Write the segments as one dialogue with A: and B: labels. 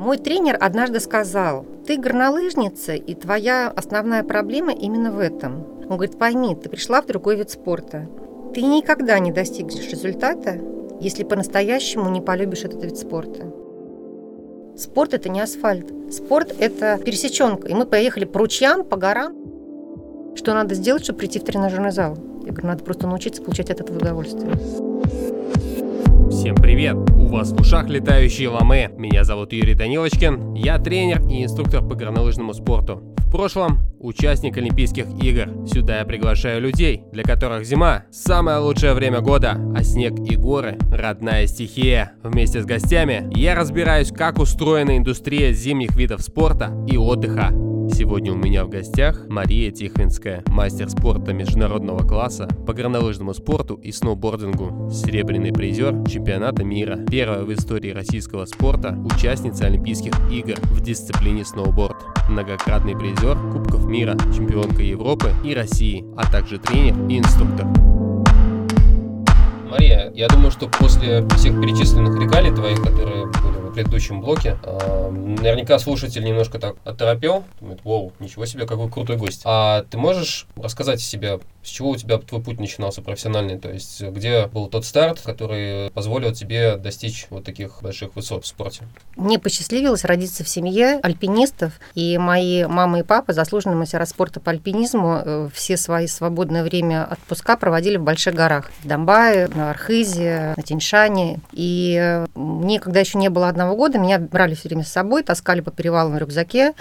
A: Мой тренер однажды сказал, ты горнолыжница, и твоя основная проблема именно в этом. Он говорит, пойми, ты пришла в другой вид спорта. Ты никогда не достигнешь результата, если по-настоящему не полюбишь этот вид спорта. Спорт – это не асфальт. Спорт – это пересеченка. И мы поехали по ручьям, по горам. Что надо сделать, чтобы прийти в тренажерный зал? Я говорю, надо просто научиться получать от этого удовольствие.
B: Всем привет! Вас в ушах летающие ламы. Меня зовут Юрий Данилочкин. Я тренер и инструктор по горнолыжному спорту. В прошлом участник Олимпийских игр. Сюда я приглашаю людей, для которых зима – самое лучшее время года, а снег и горы – родная стихия. Вместе с гостями я разбираюсь, как устроена индустрия зимних видов спорта и отдыха. Сегодня у меня в гостях Мария Тихвинская, мастер спорта международного класса по горнолыжному спорту и сноубордингу, серебряный призер чемпионата мира, первая в истории российского спорта участница Олимпийских игр в дисциплине сноуборд, многократный призер Кубков мира, чемпионка Европы и России, а также тренер и инструктор. Мария, я думаю, что после всех перечисленных регалий твоих, которые предыдущем блоке, э, наверняка слушатель немножко так оторопел. Думает, вау, ничего себе, какой крутой гость. А ты можешь рассказать о себе, с чего у тебя твой путь начинался профессиональный? То есть, где был тот старт, который позволил тебе достичь вот таких больших высот в спорте?
A: Мне посчастливилось родиться в семье альпинистов, и мои мама и папа, заслуженные мастера спорта по альпинизму, э, все свои свободное время отпуска проводили в больших горах. В Донбае, на Архизе, на Тиньшане. И э, мне, когда еще не было одного года, меня брали все время с собой, таскали по перевалам в рюкзаке,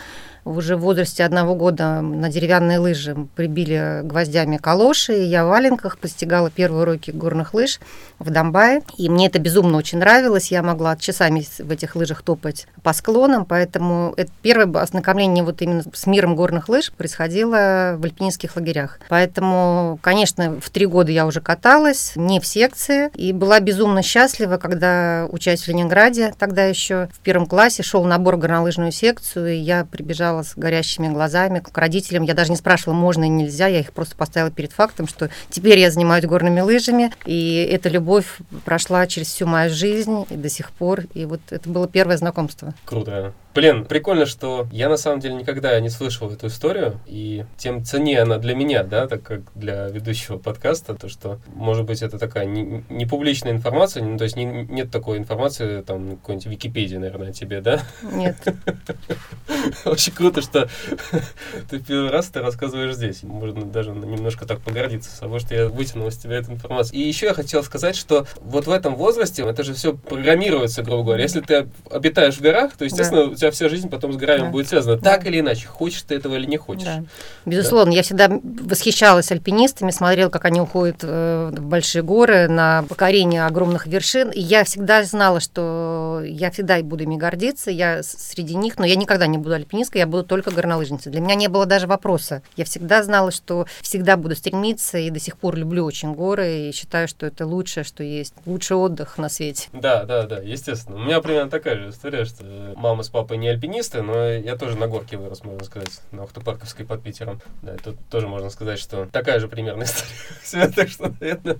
A: уже в возрасте одного года на деревянные лыжи прибили гвоздями калоши, и я в валенках постигала первые уроки горных лыж в Донбае. И мне это безумно очень нравилось. Я могла часами в этих лыжах топать по склонам, поэтому это первое ознакомление вот именно с миром горных лыж происходило в альпинистских лагерях. Поэтому, конечно, в три года я уже каталась, не в секции, и была безумно счастлива, когда, учась в Ленинграде, тогда еще в первом классе, шел набор горнолыжную секцию, и я прибежала с горящими глазами к родителям. Я даже не спрашивала, можно и нельзя, я их просто поставила перед фактом, что теперь я занимаюсь горными лыжами, и эта любовь прошла через всю мою жизнь и до сих пор. И вот это было первое знакомство.
B: Круто. Блин, прикольно, что я на самом деле никогда не слышал эту историю, и тем ценнее она для меня, да, так как для ведущего подкаста, то, что, может быть, это такая не, не публичная информация, ну, то есть не, нет такой информации, там, какой-нибудь Википедии, наверное, о тебе, да?
A: Нет.
B: Очень круто, что ты первый раз это рассказываешь здесь. Можно даже немножко так погордиться собой, что я вытянул из тебя эту информацию. И еще я хотел сказать, что вот в этом возрасте это же все программируется, грубо говоря. Если ты обитаешь в горах, то, естественно, тебя вся жизнь потом с горами да. будет связана. Да. Так или иначе, хочешь ты этого или не хочешь. Да.
A: Безусловно, да. я всегда восхищалась альпинистами, смотрела, как они уходят э, в большие горы на покорение огромных вершин. И я всегда знала, что я всегда буду ими гордиться, я среди них, но я никогда не буду альпинисткой, я буду только горнолыжницей. Для меня не было даже вопроса. Я всегда знала, что всегда буду стремиться, и до сих пор люблю очень горы, и считаю, что это лучшее, что есть. Лучший отдых на свете.
B: Да, да, да, естественно. У меня примерно такая же история, что мама с папой папой не альпинисты, но я тоже на горке вырос, можно сказать, на Охтопарковской под Питером. Да, тут тоже можно сказать, что такая же примерная история. Так что, наверное,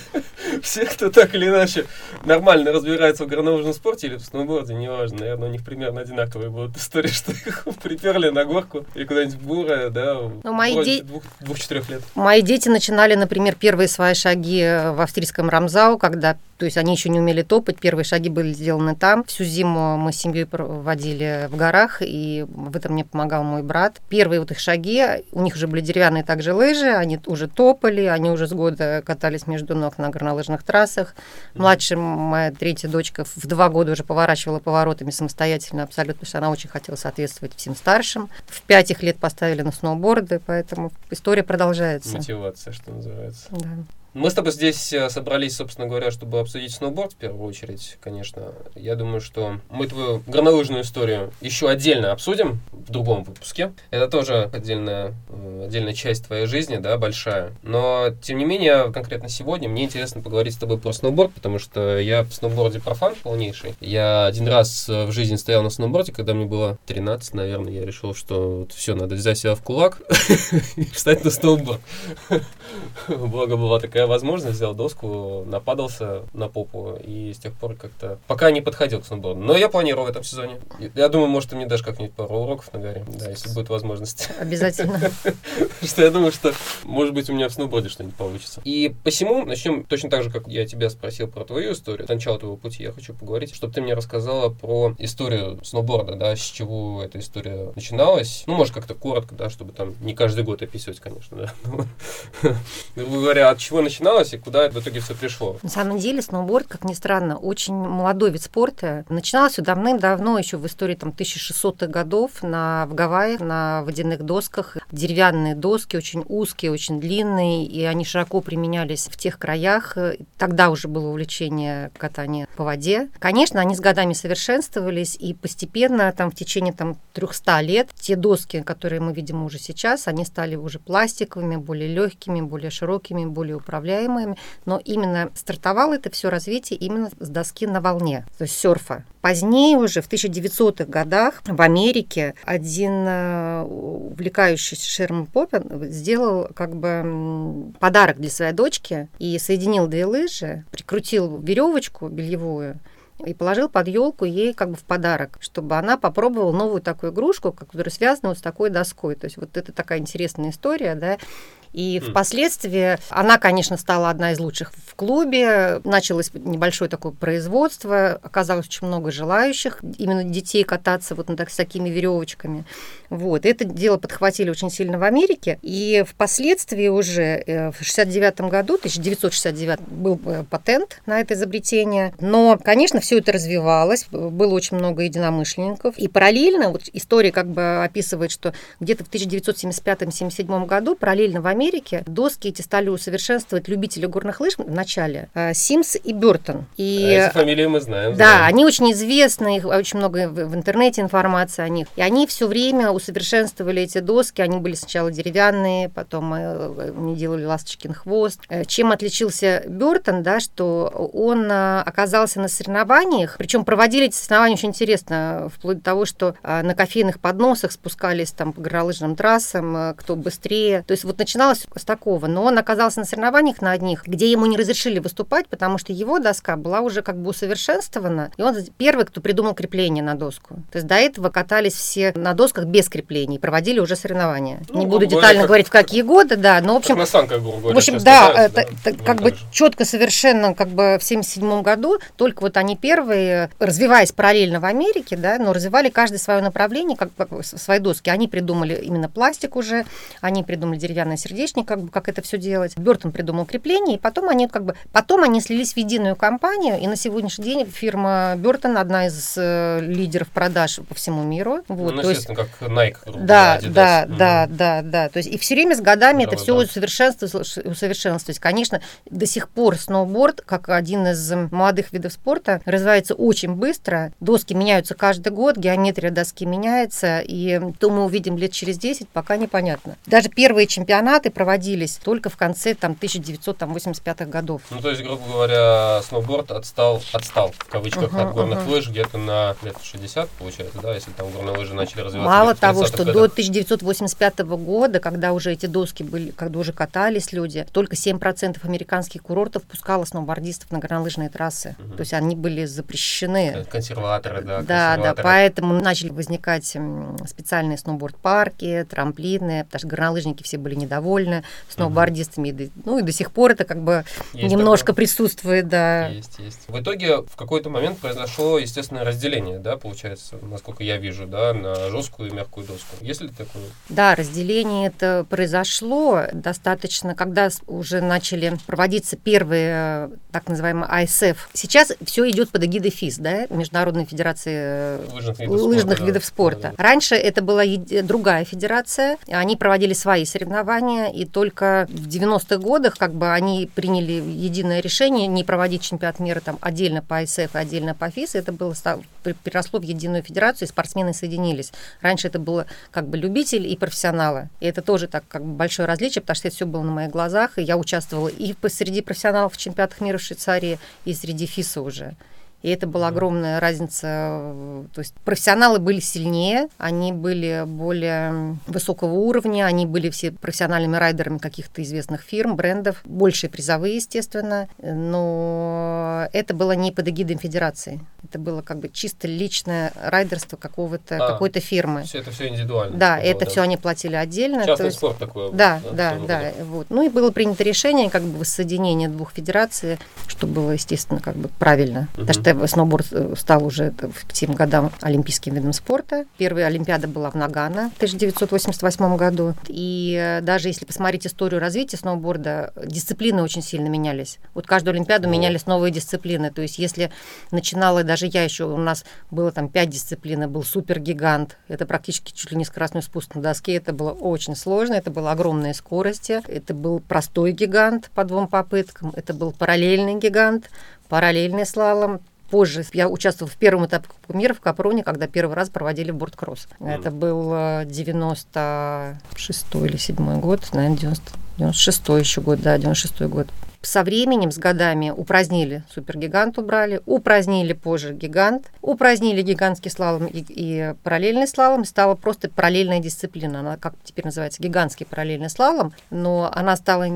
B: все, кто так или иначе нормально разбирается в горнолыжном спорте или в сноуборде, неважно, наверное, у них примерно одинаковые будут истории, что их приперли на горку или куда-нибудь в бурое, да,
A: мои де...
B: двух-четырех лет.
A: Мои дети начинали, например, первые свои шаги в австрийском Рамзау, когда то есть они еще не умели топать, первые шаги были сделаны там. Всю зиму мы с семьей проводили в горах, и в этом мне помогал мой брат. Первые вот их шаги, у них уже были деревянные также лыжи, они уже топали, они уже с года катались между ног на горнолыжных трассах. Младшая моя третья дочка в два года уже поворачивала поворотами самостоятельно абсолютно, потому что она очень хотела соответствовать всем старшим. В пять их лет поставили на сноуборды, поэтому история продолжается.
B: Мотивация, что называется.
A: Да.
B: Мы с тобой здесь э, собрались, собственно говоря, чтобы обсудить сноуборд в первую очередь, конечно. Я думаю, что мы твою горнолыжную историю еще отдельно обсудим в другом выпуске. Это тоже отдельная, э, отдельная часть твоей жизни, да, большая. Но, тем не менее, конкретно сегодня мне интересно поговорить с тобой про сноуборд, потому что я в сноуборде профан полнейший. Я один раз э, в жизни стоял на сноуборде, когда мне было 13, наверное, я решил, что вот все, надо взять себя в кулак и встать на сноуборд. Благо была такая такая возможность, взял доску, нападался на попу, и с тех пор как-то пока не подходил к сноуборду. Но я планирую в этом сезоне. Я думаю, может, ты мне дашь как-нибудь пару уроков на горе, да, если будет возможность.
A: Обязательно.
B: Что я думаю, что, может быть, у меня в сноуборде что-нибудь получится. И посему начнем точно так же, как я тебя спросил про твою историю, начало твоего пути, я хочу поговорить, чтобы ты мне рассказала про историю сноуборда, да, с чего эта история начиналась. Ну, может, как-то коротко, да, чтобы там не каждый год описывать, конечно, да. Грубо говоря, от чего начиналось и куда в итоге все пришло.
A: На самом деле, сноуборд, как ни странно, очень молодой вид спорта. Начиналось все давным-давно, еще в истории там 1600-х годов на, в Гавайях, на водяных досках. Деревянные доски, очень узкие, очень длинные, и они широко применялись в тех краях. Тогда уже было увлечение катания по воде. Конечно, они с годами совершенствовались, и постепенно там в течение там 300 лет те доски, которые мы видим уже сейчас, они стали уже пластиковыми, более легкими, более широкими, более управляемыми. Но именно стартовало это все развитие именно с доски на волне, то есть серфа. Позднее уже, в 1900-х годах, в Америке один э, увлекающийся Шерман Поппин сделал как бы подарок для своей дочки и соединил две лыжи, прикрутил веревочку бельевую, и положил под елку ей как бы в подарок, чтобы она попробовала новую такую игрушку, которая связана вот с такой доской. То есть вот это такая интересная история, да. И mm. впоследствии она, конечно, стала одна из лучших в клубе. Началось небольшое такое производство. Оказалось очень много желающих именно детей кататься вот на так, с такими веревочками. Вот. Это дело подхватили очень сильно в Америке. И впоследствии уже э, в 69 году, 1969, был э, патент на это изобретение. Но, конечно, все это развивалось. Было очень много единомышленников. И параллельно, вот история как бы описывает, что где-то в 1975-77 году параллельно в Америке доски эти стали усовершенствовать любители горных лыж в начале. Э, Симс и Бертон.
B: И, а эти фамилии мы знаем.
A: Да, знаем. они очень известны, их очень много в интернете информации о них. И они все время усовершенствовали эти доски. Они были сначала деревянные, потом э, они делали ласточкин хвост. Э, чем отличился Бертон, да, что он оказался на соревнованиях, причем проводили эти соревнования очень интересно, вплоть до того, что на кофейных подносах спускались там по горнолыжным трассам, кто быстрее. То есть вот начиналось с такого, но он оказался на соревнованиях на одних, где ему не разрешили выступать, потому что его доска была уже как бы усовершенствована, и он первый, кто придумал крепление на доску. То есть до этого катались все на досках без креплений, проводили уже соревнования. Ну, не буду детально как, говорить, в какие годы, да, но в общем...
B: на санках, грубо говоря,
A: В общем, да, это, да, как бы четко совершенно как бы в 77 году, только вот они первые, развиваясь параллельно в Америке, да, но развивали каждое свое направление, как, как свои доски. Они придумали именно пластик уже, они придумали сердечко, сердечник, как бы как это все делать. Бертон придумал крепление, и потом они как бы потом они слились в единую компанию, и на сегодняшний день фирма Бертон одна из э, лидеров продаж по всему миру.
B: Вот, ну, то есть, как Nike.
A: Да, Adidas. да, угу. да, да, да. То есть и все время с годами да, это все да. усовершенствовалось, усовершенствовалось. Конечно, до сих пор сноуборд, как один из молодых видов спорта, развивается очень быстро. Доски меняются каждый год, геометрия доски меняется, и то мы увидим лет через 10, пока непонятно. Даже первые чемпионаты проводились только в конце там, 1985 годов.
B: Ну, то есть, грубо говоря, сноуборд отстал, отстал в кавычках, uh-huh, от горных uh-huh. лыж где-то на лет 60, получается, да, если там горные лыжи начали развиваться.
A: Мало того, что годах. до 1985 года, когда уже эти доски были, когда уже катались люди, только 7% американских курортов пускало сноубордистов на горнолыжные трассы. Uh-huh. То есть они были запрещены.
B: Консерваторы, да.
A: Да, да, поэтому начали возникать специальные сноуборд-парки, трамплины, потому что горнолыжники все были недовольны довольны сноубордистами. Угу. Ну и до сих пор это как бы есть немножко такое. присутствует, да.
B: Есть, есть. В итоге в какой-то момент произошло естественное разделение, да, получается, насколько я вижу, да, на жесткую и мягкую доску. Есть ли такое?
A: Да, разделение это произошло достаточно, когда уже начали проводиться первые так называемые ISF. Сейчас все идет под эгидой ФИС, да, Международной Федерации э, лыжных видов лыжных спорта. Видов спорта. Да, да. Раньше это была другая федерация, они проводили свои соревнования, и только в 90-х годах как бы они приняли единое решение не проводить чемпионат мира там отдельно по ИСФ и отдельно по ФИС. Это было переросло в единую федерацию, и спортсмены соединились. Раньше это было как бы любитель и профессионалы. И это тоже так как бы большое различие, потому что это все было на моих глазах, и я участвовала и среди профессионалов в чемпионатах мира в Швейцарии, и среди ФИСа уже. И это была огромная разница. То есть профессионалы были сильнее, они были более высокого уровня, они были все профессиональными райдерами каких-то известных фирм, брендов, большие призовые, естественно, но это было не под эгидой федерации. Это было как бы чисто личное райдерство какого-то, а, какой-то фирмы.
B: Все это все индивидуально.
A: Да, это да. все они платили отдельно.
B: Частный есть, спорт такой.
A: Да, да, да. да вот. Ну и было принято решение как бы воссоединения двух федераций, что было, естественно, как бы правильно. Угу. Потому что сноуборд э, стал уже к тем годам олимпийским видом спорта. Первая Олимпиада была в Нагано в 1988 году. И э, даже если посмотреть историю развития сноуборда, дисциплины очень сильно менялись. Вот каждую Олимпиаду менялись новые дисциплины. То есть если начинала даже я еще, у нас было там пять дисциплин, был супергигант, это практически чуть ли не скоростной спуск на доске, это было очень сложно, это было огромные скорости, это был простой гигант по двум попыткам, это был параллельный гигант, параллельный слалом, позже я участвовала в первом этапе Кубка мира в Капроне, когда первый раз проводили борткросс. Mm. Это был 96 э, или 7 год, наверное, 90, 96 еще год, да, 96 год со временем, с годами упразднили супергигант, убрали, упразднили позже гигант, упразднили гигантский слалом и, и параллельный слалом, стала просто параллельная дисциплина. Она как теперь называется гигантский параллельный слалом, но она стала,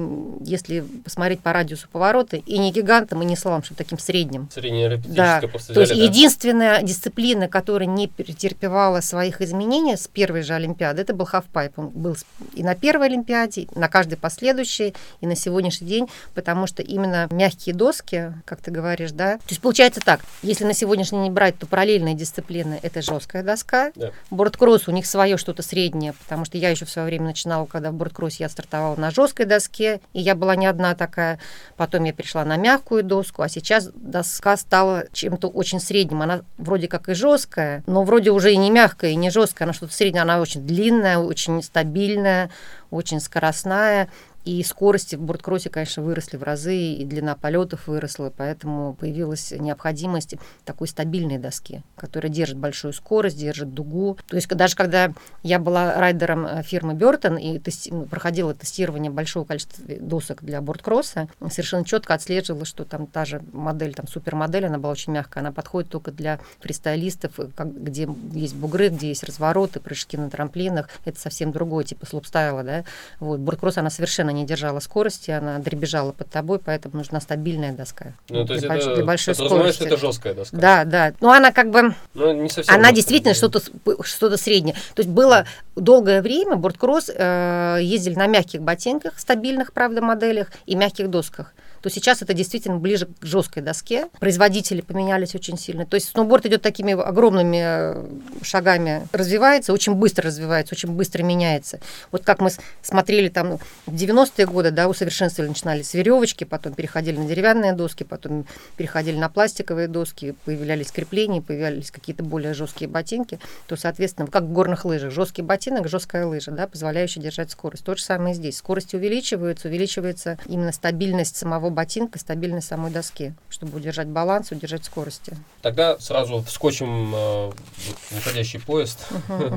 A: если посмотреть по радиусу поворота, и не гигантом, и не слалом, что таким средним.
B: Средняя
A: да. То есть да? единственная дисциплина, которая не претерпевала своих изменений с первой же Олимпиады, это был хавпайп. Он был и на первой Олимпиаде, и на каждой последующей, и на сегодняшний день, потому потому что именно мягкие доски, как ты говоришь, да, то есть получается так, если на сегодняшний день брать, то параллельные дисциплины – это жесткая доска, да. борткросс у них свое что-то среднее, потому что я еще в свое время начинала, когда в борткроссе я стартовала на жесткой доске, и я была не одна такая, потом я перешла на мягкую доску, а сейчас доска стала чем-то очень средним, она вроде как и жесткая, но вроде уже и не мягкая, и не жесткая, она что-то среднее, она очень длинная, очень стабильная, очень скоростная, и скорости в борткроссе, конечно, выросли в разы, и длина полетов выросла, поэтому появилась необходимость такой стабильной доски, которая держит большую скорость, держит дугу. То есть даже когда я была райдером э, фирмы Бертон и тести- ну, проходила тестирование большого количества досок для борткросса, совершенно четко отслеживала, что там та же модель, там супермодель, она была очень мягкая, она подходит только для фристайлистов, э, где есть бугры, где есть развороты, прыжки на трамплинах. Это совсем другое, типа слопстайла, да. Вот, борткросс, она совершенно не держала скорости, она дребезжала под тобой, поэтому нужна стабильная доска.
B: Ну, то есть для, это, для большой скорости. что это жесткая доска.
A: Да, да. Ну, она как бы... Ну, не совсем она действительно что-то что среднее. То есть было долгое время борткросс э, ездили на мягких ботинках, стабильных, правда, моделях и мягких досках то сейчас это действительно ближе к жесткой доске. Производители поменялись очень сильно. То есть сноуборд идет такими огромными э, шагами, развивается, очень быстро развивается, очень быстро меняется. Вот как мы смотрели там в 90-е годы, да, усовершенствовали, начинали с веревочки, потом переходили на деревянные доски, потом переходили на пластиковые доски, появлялись крепления, появлялись какие-то более жесткие ботинки, то, соответственно, как в горных лыжах, жесткий ботинок, жесткая лыжа, да, позволяющая держать скорость. То же самое здесь. Скорость увеличивается, увеличивается именно стабильность самого ботинка стабильной самой доски, чтобы удержать баланс, удержать скорости.
B: Тогда сразу вскочим э, в уходящий поезд.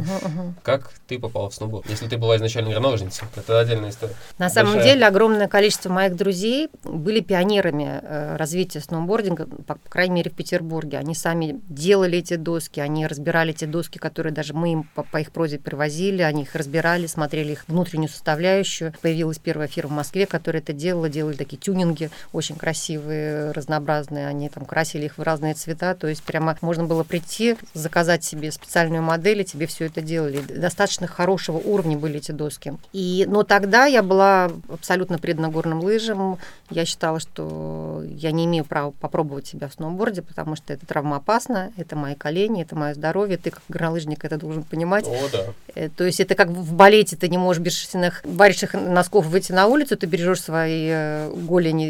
B: Как ты попала в сноуборд? Если ты была изначально горнолыжницей, это отдельная история.
A: На самом деле огромное количество моих друзей были пионерами э, развития сноубординга, по, по крайней мере в Петербурге. Они сами делали эти доски, они разбирали эти доски, которые даже мы им по, по их просьбе привозили, они их разбирали, смотрели их внутреннюю составляющую. Появилась первая фирма в Москве, которая это делала, делали такие тюнинги очень красивые, разнообразные, они там красили их в разные цвета, то есть прямо можно было прийти, заказать себе специальную модель, и тебе все это делали. Достаточно хорошего уровня были эти доски. И, но тогда я была абсолютно предана горным лыжам, я считала, что я не имею права попробовать себя в сноуборде, потому что это травмоопасно, это мои колени, это мое здоровье, ты как горнолыжник это должен понимать.
B: О, да.
A: Э, то есть это как в балете, ты не можешь без шерстяных баришных носков выйти на улицу, ты бережешь свои э,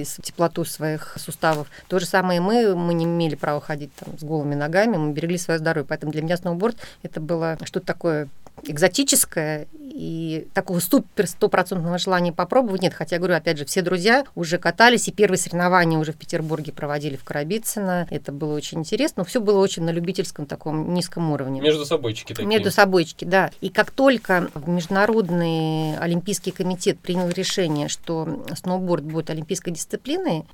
A: теплоту своих суставов. То же самое и мы, мы не имели права ходить там, с голыми ногами, мы берегли свое здоровье. Поэтому для меня сноуборд это было что-то такое экзотическое, и такого супер стопроцентного желания попробовать нет. Хотя, я говорю, опять же, все друзья уже катались, и первые соревнования уже в Петербурге проводили в Карабицыно. Это было очень интересно. Все было очень на любительском таком низком уровне.
B: Между собойчики такие.
A: Между собойчики, да. И как только Международный Олимпийский комитет принял решение, что сноуборд будет олимпийской дисциплиной,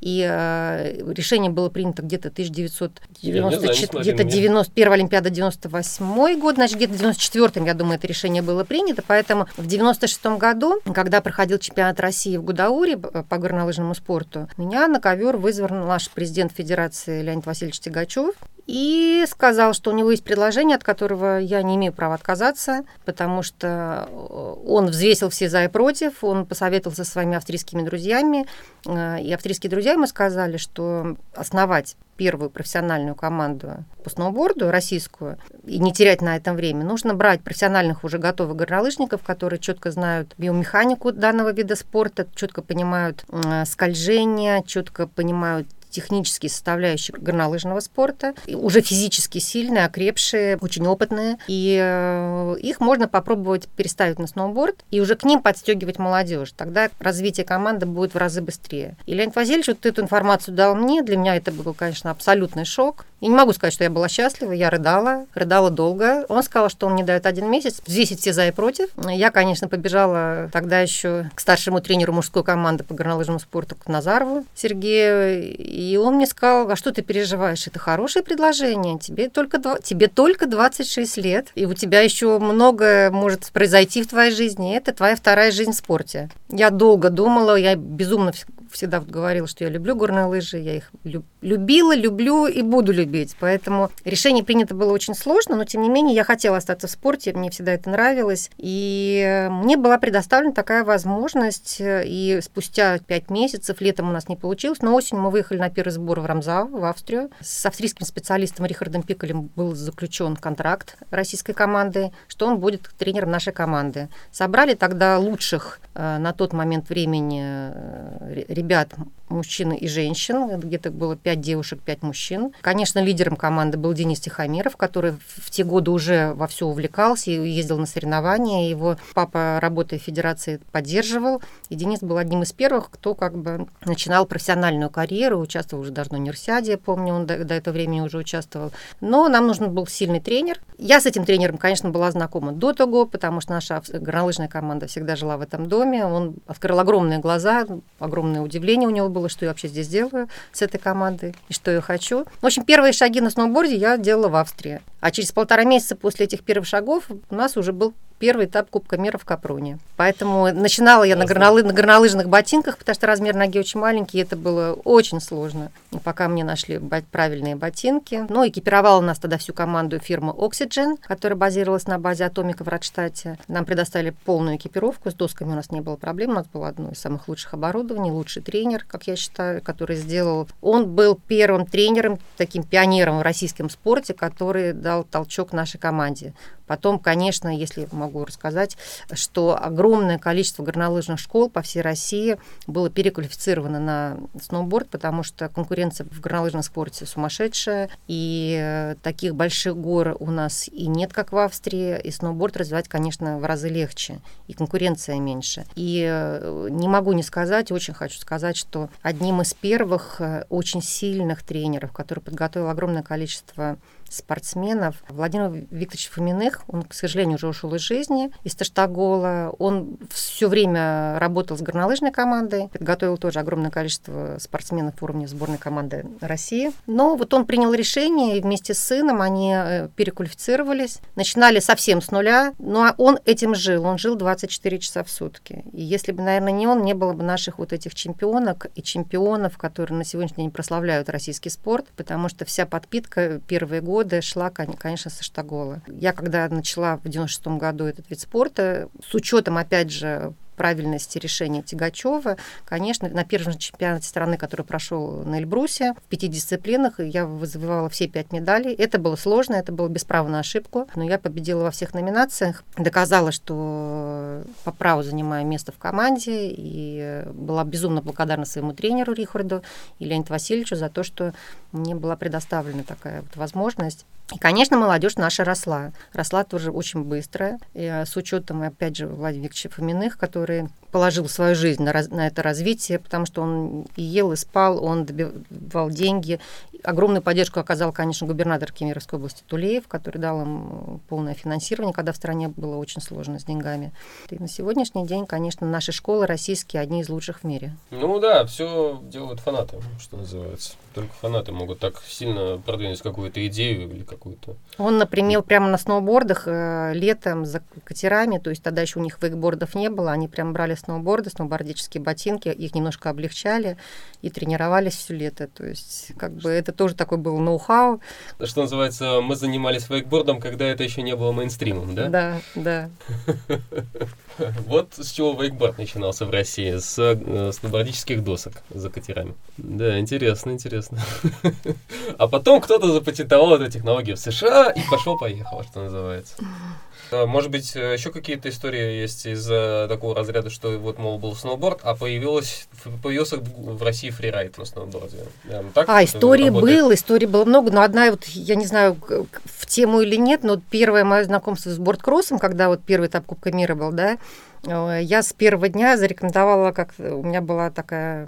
A: и э, решение было принято где-то 1994, где-то
B: 91
A: Олимпиада 98 год, значит, где-то в 94 я думаю, это решение было принято, поэтому в 96 году, когда проходил чемпионат России в Гудауре по горнолыжному спорту, меня на ковер вызвал наш президент Федерации Леонид Васильевич Тягачев, и сказал, что у него есть предложение, от которого я не имею права отказаться, потому что э, он взвесил все за и против, он посоветовался со своими австрийскими друзьями, э, и австрийские друзья ему сказали, что основать первую профессиональную команду по сноуборду, российскую, и не терять на этом время, нужно брать профессиональных уже готовых горнолыжников, которые четко знают биомеханику данного вида спорта, четко понимают э, скольжение, четко понимают технические составляющие горнолыжного спорта, уже физически сильные, окрепшие, очень опытные, и э, их можно попробовать переставить на сноуборд и уже к ним подстегивать молодежь. Тогда развитие команды будет в разы быстрее. И Леонид Васильевич вот эту информацию дал мне, для меня это был, конечно, абсолютный шок. И не могу сказать, что я была счастлива, я рыдала, рыдала долго. Он сказал, что он мне дает один месяц, взвесить все за и против. Я, конечно, побежала тогда еще к старшему тренеру мужской команды по горнолыжному спорту, к Назарову Сергею, и он мне сказал, а что ты переживаешь? Это хорошее предложение, тебе только, тебе только 26 лет, и у тебя еще многое может произойти в твоей жизни, это твоя вторая жизнь в спорте. Я долго думала, я безумно всегда говорила, что я люблю горные лыжи, я их любила, люблю и буду любить. Поэтому решение принято было очень сложно, но тем не менее я хотела остаться в спорте, мне всегда это нравилось. И мне была предоставлена такая возможность. И спустя пять месяцев, летом у нас не получилось, но осенью мы выехали на первый сбор в Рамзау, в Австрию. С австрийским специалистом Рихардом Пикалем был заключен контракт российской команды, что он будет тренером нашей команды. Собрали тогда лучших э, на тот момент времени э, ребят, мужчин и женщин. Где-то было пять девушек, пять мужчин. Конечно, лидером команды был Денис Тихомиров, который в те годы уже во все увлекался и ездил на соревнования. Его папа, работая в федерации, поддерживал. И Денис был одним из первых, кто как бы начинал профессиональную карьеру, участвовал уже даже на универсиаде, я помню, он до, до этого времени уже участвовал. Но нам нужен был сильный тренер. Я с этим тренером, конечно, была знакома до того, потому что наша горнолыжная команда всегда жила в этом доме. Он открыл огромные глаза, огромное удивление у него было, что я вообще здесь делаю с этой командой и что я хочу. В общем, первые шаги на сноуборде я делала в Австрии. А через полтора месяца после этих первых шагов у нас уже был первый этап Кубка мира в Капроне. Поэтому начинала я на, горнолы, на горнолыжных ботинках, потому что размер ноги очень маленький, и это было очень сложно. И пока мне нашли правильные ботинки. Ну, экипировала нас тогда всю команду фирма Oxygen, которая базировалась на базе Атомика в Радштате. Нам предоставили полную экипировку, с досками у нас не было проблем, у нас было одно из самых лучших оборудований, лучший тренер, как я считаю, который сделал. Он был первым тренером, таким пионером в российском спорте, который дал толчок нашей команде. Потом, конечно, если могу рассказать, что огромное количество горнолыжных школ по всей России было переквалифицировано на сноуборд, потому что конкуренция в горнолыжном спорте сумасшедшая, и э, таких больших гор у нас и нет, как в Австрии, и сноуборд развивать, конечно, в разы легче, и конкуренция меньше. И э, не могу не сказать, очень хочу сказать, что одним из первых э, очень сильных тренеров, который подготовил огромное количество спортсменов. Владимир Викторович Фоминых, он, к сожалению, уже ушел из жизни, из Таштагола. Он все время работал с горнолыжной командой, подготовил тоже огромное количество спортсменов уровня сборной команды России. Но вот он принял решение, и вместе с сыном они э, переквалифицировались, начинали совсем с нуля, но он этим жил, он жил 24 часа в сутки. И если бы, наверное, не он, не было бы наших вот этих чемпионок и чемпионов, которые на сегодняшний день прославляют российский спорт, потому что вся подпитка первые годы годы шла, конечно, со Штагола. Я когда начала в 96 году этот вид спорта, с учетом, опять же, правильности решения Тигачева. Конечно, на первом чемпионате страны, который прошел на Эльбрусе, в пяти дисциплинах я вызывала все пять медалей. Это было сложно, это было без права на ошибку, но я победила во всех номинациях, доказала, что по праву занимаю место в команде, и была безумно благодарна своему тренеру Рихарду и Леониду Васильевичу за то, что мне была предоставлена такая вот возможность. И, конечно, молодежь наша росла. Росла тоже очень быстро. И, э, с учетом, опять же, Владимира Викторовича Фоминых, который положил свою жизнь на, раз, на это развитие, потому что он и ел, и спал, он добивал деньги, огромную поддержку оказал, конечно, губернатор Кемеровской области Тулеев, который дал им полное финансирование, когда в стране было очень сложно с деньгами. И на сегодняшний день, конечно, наши школы российские одни из лучших в мире.
B: Ну да, все делают фанаты, что называется. Только фанаты могут так сильно продвинуть какую-то идею или какую-то...
A: Он, например, прямо на сноубордах э, летом за катерами, то есть тогда еще у них вейкбордов не было, они прям брали сноуборды, сноубордические ботинки, их немножко облегчали и тренировались все лето. То есть как бы это тоже такой был ноу-хау.
B: Что называется, мы занимались вейкбордом, когда это еще не было мейнстримом, да?
A: Да, да.
B: Вот с чего вейкборд начинался в России, с э, сноубордических досок за катерами. Да, интересно, интересно. А потом кто-то запатентовал эту технологию в США и пошел-поехал, что называется. А, может быть, э, еще какие-то истории есть из такого разряда, что вот, мол, был сноуборд, а появилось, появился в России фрирайд на сноуборде.
A: Так а, истории было, историй было много, но одна вот, я не знаю, в тему или нет, но первое мое знакомство с бордкроссом, когда вот первый этап Кубка мира был, да, э, я с первого дня зарекомендовала, как у меня была такая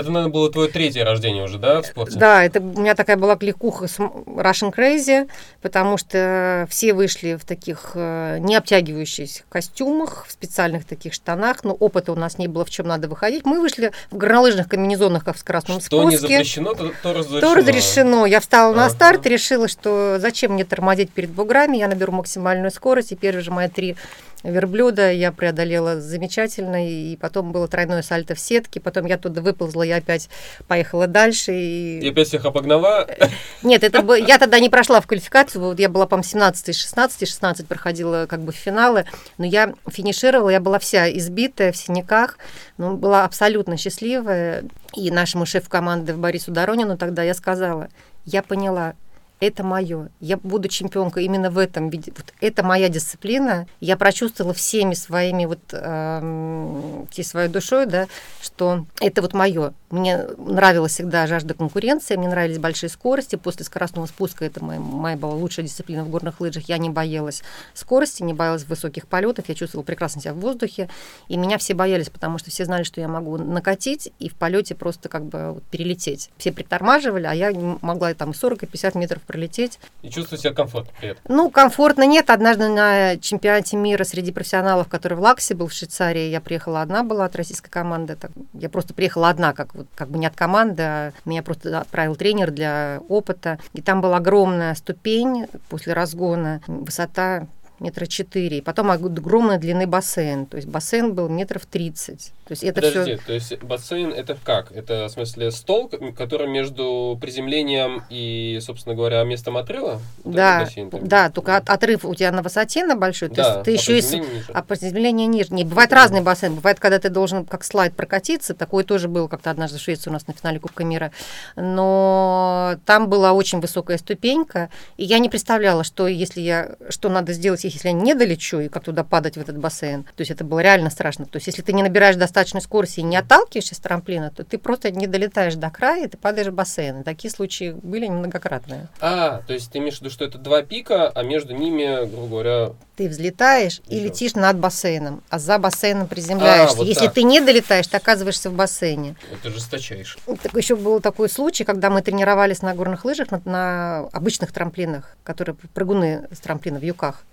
B: это, наверное, было твое третье рождение уже, да, в спорте?
A: Да, это у меня такая была кликуха с Russian Crazy, потому что все вышли в таких э, не обтягивающихся костюмах, в специальных таких штанах, но опыта у нас не было, в чем надо выходить. Мы вышли в горнолыжных комбинезонах, как в скоростном
B: что спуске. Что не запрещено, то, то разрешено.
A: То разрешено. Я встала ага. на старт, решила, что зачем мне тормозить перед буграми, я наберу максимальную скорость, и первые же мои три верблюда я преодолела замечательно, и потом было тройное сальто в сетке, потом я туда выползла, я опять поехала дальше. И,
B: и опять всех обогнала?
A: Нет, это бы, я тогда не прошла в квалификацию, вот я была, по-моему, 17 из 16, 16 проходила как бы в финалы, но я финишировала, я была вся избитая, в синяках, но была абсолютно счастливая, и нашему шефу команды Борису Доронину тогда я сказала, я поняла, это мое. Я буду чемпионкой именно в этом виде. Вот это моя дисциплина. Я прочувствовала всеми своими вот э, своей душой, да, что это вот мое. Мне нравилась всегда жажда конкуренции, мне нравились большие скорости. После скоростного спуска это моя, моя была лучшая дисциплина в горных лыжах. Я не боялась скорости, не боялась высоких полетов. Я чувствовала прекрасно себя в воздухе. И меня все боялись, потому что все знали, что я могу накатить и в полете просто как бы вот перелететь. Все притормаживали, а я могла там 40 и 50 метров пролететь.
B: И чувствовать себя комфортно при этом?
A: Ну, комфортно нет. Однажды на чемпионате мира среди профессионалов, который в Лаксе был в Швейцарии, я приехала одна была от российской команды. Я просто приехала одна, как, как бы не от команды, а меня просто отправил тренер для опыта. И там была огромная ступень после разгона, высота метра четыре, и потом огромной длины бассейн, то есть бассейн был метров тридцать.
B: То есть это Подожди, все... то есть бассейн это как? Это в смысле стол, который между приземлением и, собственно говоря, местом отрыва?
A: Да, бассейн, да, только от, отрыв у тебя на высоте на большой, то да, есть ты а еще и... Ниже. А приземление ниже. Не, бывает да. разный бассейн, бывает, когда ты должен как слайд прокатиться, такое тоже было как-то однажды в Швеции у нас на финале Кубка мира, но там была очень высокая ступенька, и я не представляла, что если я, что надо сделать, если я не долечу, и как туда падать в этот бассейн. То есть это было реально страшно. То есть если ты не набираешь достаточной скорости и не отталкиваешься с трамплина, то ты просто не долетаешь до края, и ты падаешь в бассейн. И такие случаи были многократные.
B: А, то есть ты имеешь в виду, что это два пика, а между ними, грубо говоря...
A: Ты взлетаешь и летишь над бассейном, а за бассейном приземляешься. А, вот Если так. ты не долетаешь, ты оказываешься в бассейне.
B: Это жесточайше.
A: Так, еще был такой случай, когда мы тренировались на горных лыжах, на, на обычных трамплинах, которые прыгуны с трамплина в юках.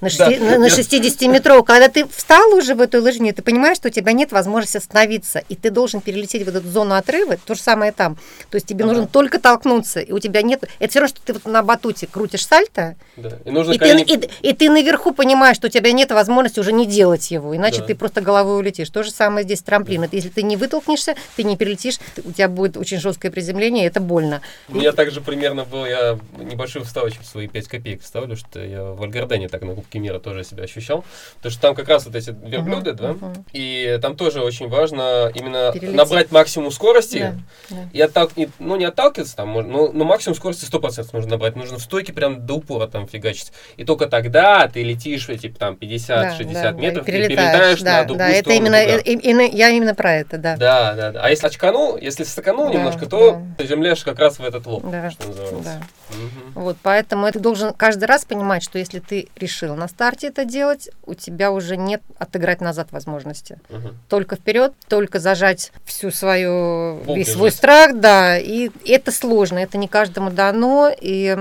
A: На, шести, да, на, на 60-метровую. Когда ты встал уже в эту лыжню, ты понимаешь, что у тебя нет возможности остановиться, и ты должен перелететь в эту зону отрыва, то же самое там. То есть тебе ага. нужно только толкнуться, и у тебя нет... Это все равно, что ты вот на батуте крутишь сальто, да. и, нужно и, колени... ты, и, и ты наверху понимаешь, что у тебя нет возможности уже не делать его, иначе да. ты просто головой улетишь. То же самое здесь трамплин. Да. Если ты не вытолкнешься, ты не перелетишь, у тебя будет очень жесткое приземление, и это больно.
B: У меня также примерно было, я небольшую вставочку свои 5 копеек ставлю, что я в Альгардене так на Кубке мира тоже себя ощущал. Потому что там как раз вот эти верблюды, uh-huh, да, uh-huh. и там тоже очень важно именно Перелететь. набрать максимум скорости да, да. И, оттал... и ну не отталкиваться там, можно, но, но максимум скорости 100% нужно набрать. Нужно в стойке прям до упора там фигачить. И только тогда ты летишь эти там 50-60 да, да, метров да, и, перелетаешь да, на другую
A: да, это именно, и, и, я именно про это, да.
B: Да, да, да. А если очканул, если стаканул да, немножко, то да. приземляешь как раз в этот лоб, да, что называется.
A: Да. Угу. Вот, поэтому ты должен каждый раз понимать, что если ты ты решил на старте это делать, у тебя уже нет отыграть назад возможности. Угу. Только вперед, только зажать всю свою, весь свой страх, да, и это сложно, это не каждому дано, и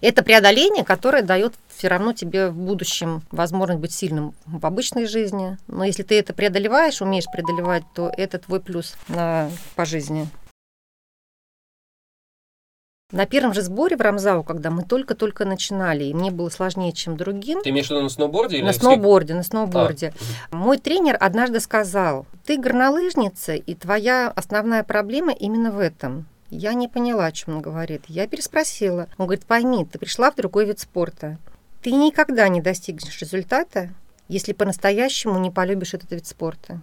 A: это преодоление, которое дает все равно тебе в будущем возможность быть сильным в обычной жизни. Но если ты это преодолеваешь, умеешь преодолевать, то это твой плюс на, по жизни. На первом же сборе в Рамзау, когда мы только-только начинали, и мне было сложнее, чем другим.
B: Ты имеешь в виду на сноуборде? Или
A: на сноуборде, на сноуборде. А. Мой тренер однажды сказал, ты горнолыжница, и твоя основная проблема именно в этом. Я не поняла, о чем он говорит. Я переспросила. Он говорит, пойми, ты пришла в другой вид спорта. Ты никогда не достигнешь результата, если по-настоящему не полюбишь этот вид спорта.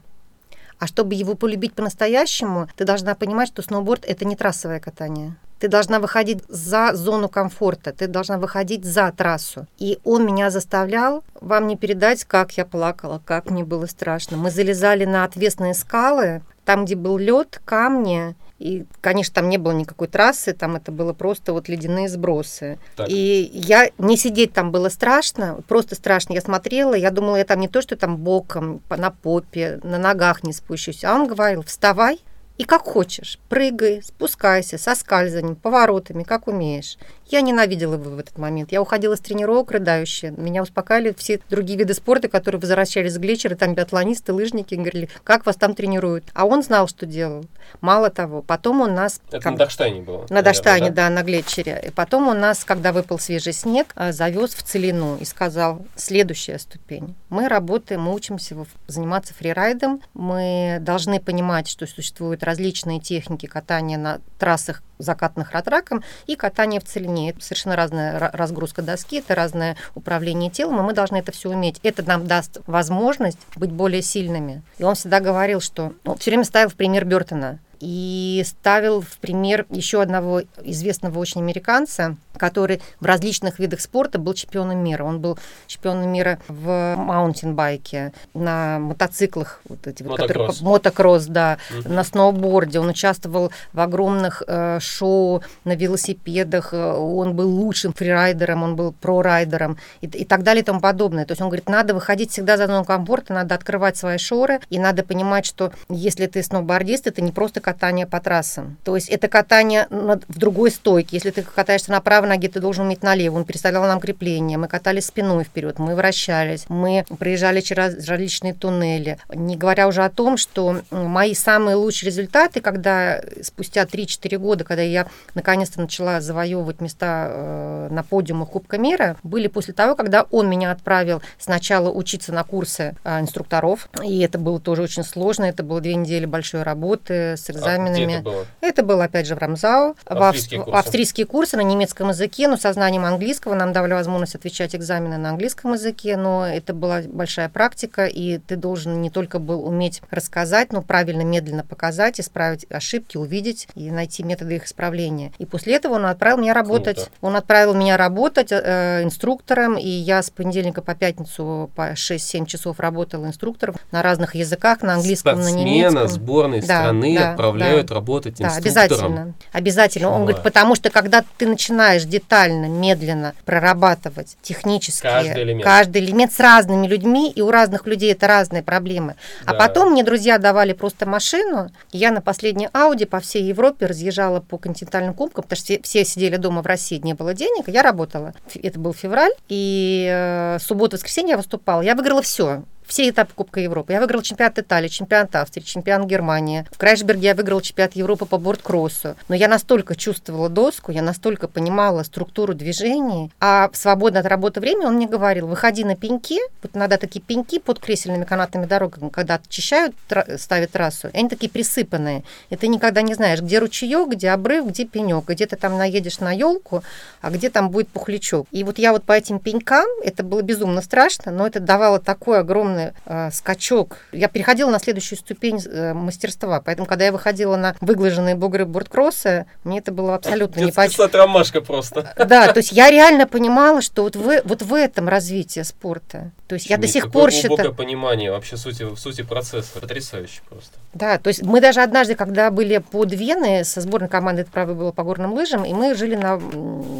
A: А чтобы его полюбить по-настоящему, ты должна понимать, что сноуборд – это не трассовое катание. Ты должна выходить за зону комфорта, ты должна выходить за трассу. И он меня заставлял вам не передать, как я плакала, как мне было страшно. Мы залезали на отвесные скалы, там, где был лед, камни, и, конечно, там не было никакой трассы, там это было просто вот ледяные сбросы. Так. И я не сидеть там было страшно, просто страшно. Я смотрела, я думала, я там не то, что там боком, на попе, на ногах не спущусь. А он говорил, вставай, и как хочешь, прыгай, спускайся, со скальзанием, поворотами, как умеешь. Я ненавидела его в этот момент. Я уходила с тренировок рыдающая. Меня успокаивали все другие виды спорта, которые возвращались с глечера, там биатлонисты, лыжники, говорили, как вас там тренируют. А он знал, что делал. Мало того, потом он нас...
B: Это как... на Дахштайне было?
A: На Дахштайне, да? да, на глечере. И потом он нас, когда выпал свежий снег, э, завез в Целину и сказал, следующая ступень. Мы работаем, мы учимся заниматься фрирайдом. Мы должны понимать, что существуют различные техники катания на трассах закатных ратраком и катание в целине. Это совершенно разная разгрузка доски, это разное управление телом, и мы должны это все уметь. Это нам даст возможность быть более сильными. И он всегда говорил, что... Он все время ставил в пример Бертона и ставил в пример еще одного известного очень американца, который в различных видах спорта был чемпионом мира. Он был чемпионом мира в маунтинбайке, на мотоциклах, вот эти вот, которые, мотокросс, да, угу. на сноуборде. Он участвовал в огромных э, шоу на велосипедах. Он был лучшим фрирайдером, он был прорайдером и, и так далее и тому подобное. То есть он говорит, надо выходить всегда за зону комфорта, надо открывать свои шоры, и надо понимать, что если ты сноубордист, это не просто катание по трассам. То есть это катание в другой стойке. Если ты катаешься на правой ноге, ты должен уметь налево. Он переставлял нам крепление. Мы катались спиной вперед, мы вращались, мы проезжали через различные туннели. Не говоря уже о том, что мои самые лучшие результаты, когда спустя 3-4 года, когда я наконец-то начала завоевывать места э, на подиумах Кубка мира, были после того, когда он меня отправил сначала учиться на курсы э, инструкторов. И это было тоже очень сложно. Это было две недели большой работы с экзаменами. А это, было? это было, опять же, в Рамзау. Австрийские, в, курсы. австрийские курсы на немецком языке, но со знанием английского. Нам давали возможность отвечать экзамены на английском языке, но это была большая практика, и ты должен не только был уметь рассказать, но правильно, медленно показать, исправить ошибки, увидеть и найти методы их исправления. И после этого он отправил меня работать. Круто. Он отправил меня работать э, инструктором, и я с понедельника по пятницу по 6-7 часов работала инструктором на разных языках, на английском,
B: Спортсмена,
A: на немецком.
B: сборной да, страны да, отправляют да. работать да,
A: обязательно. Обязательно. Он говорит, потому что когда ты начинаешь детально, медленно прорабатывать технически каждый элемент. каждый элемент с разными людьми, и у разных людей это разные проблемы. А да. А потом мне друзья давали просто машину, и я на последней Ауди по всей Европе разъезжала по континентальным кубкам, потому что все, все сидели дома в России, не было денег, я работала. Это был февраль, и э, субботу-воскресенье я выступала. Я выиграла все все этапы Кубка Европы. Я выиграл чемпионат Италии, чемпионат Австрии, чемпионат Германии. В Крайшберге я выиграл чемпионат Европы по борт-кроссу. Но я настолько чувствовала доску, я настолько понимала структуру движений, а в свободное от работы время он мне говорил, выходи на пеньки, вот иногда такие пеньки под кресельными канатными дорогами, когда очищают, ставят трассу, они такие присыпанные, и ты никогда не знаешь, где ручеек, где обрыв, где пенек, где ты там наедешь на елку, а где там будет пухлячок. И вот я вот по этим пенькам, это было безумно страшно, но это давало такое огромное огромный э, скачок. Я переходила на следующую ступень э, мастерства, поэтому, когда я выходила на выглаженные бугры борткросса, мне это было абсолютно не
B: по ромашка просто.
A: Да, то есть я реально понимала, что вот в, вот в этом развитии спорта. То есть я до сих пор считаю... глубокое
B: понимание вообще сути, сути процесса. Потрясающе просто.
A: Да, то есть мы даже однажды, когда были под Вены, со сборной команды, это правда было по горным лыжам, и мы жили на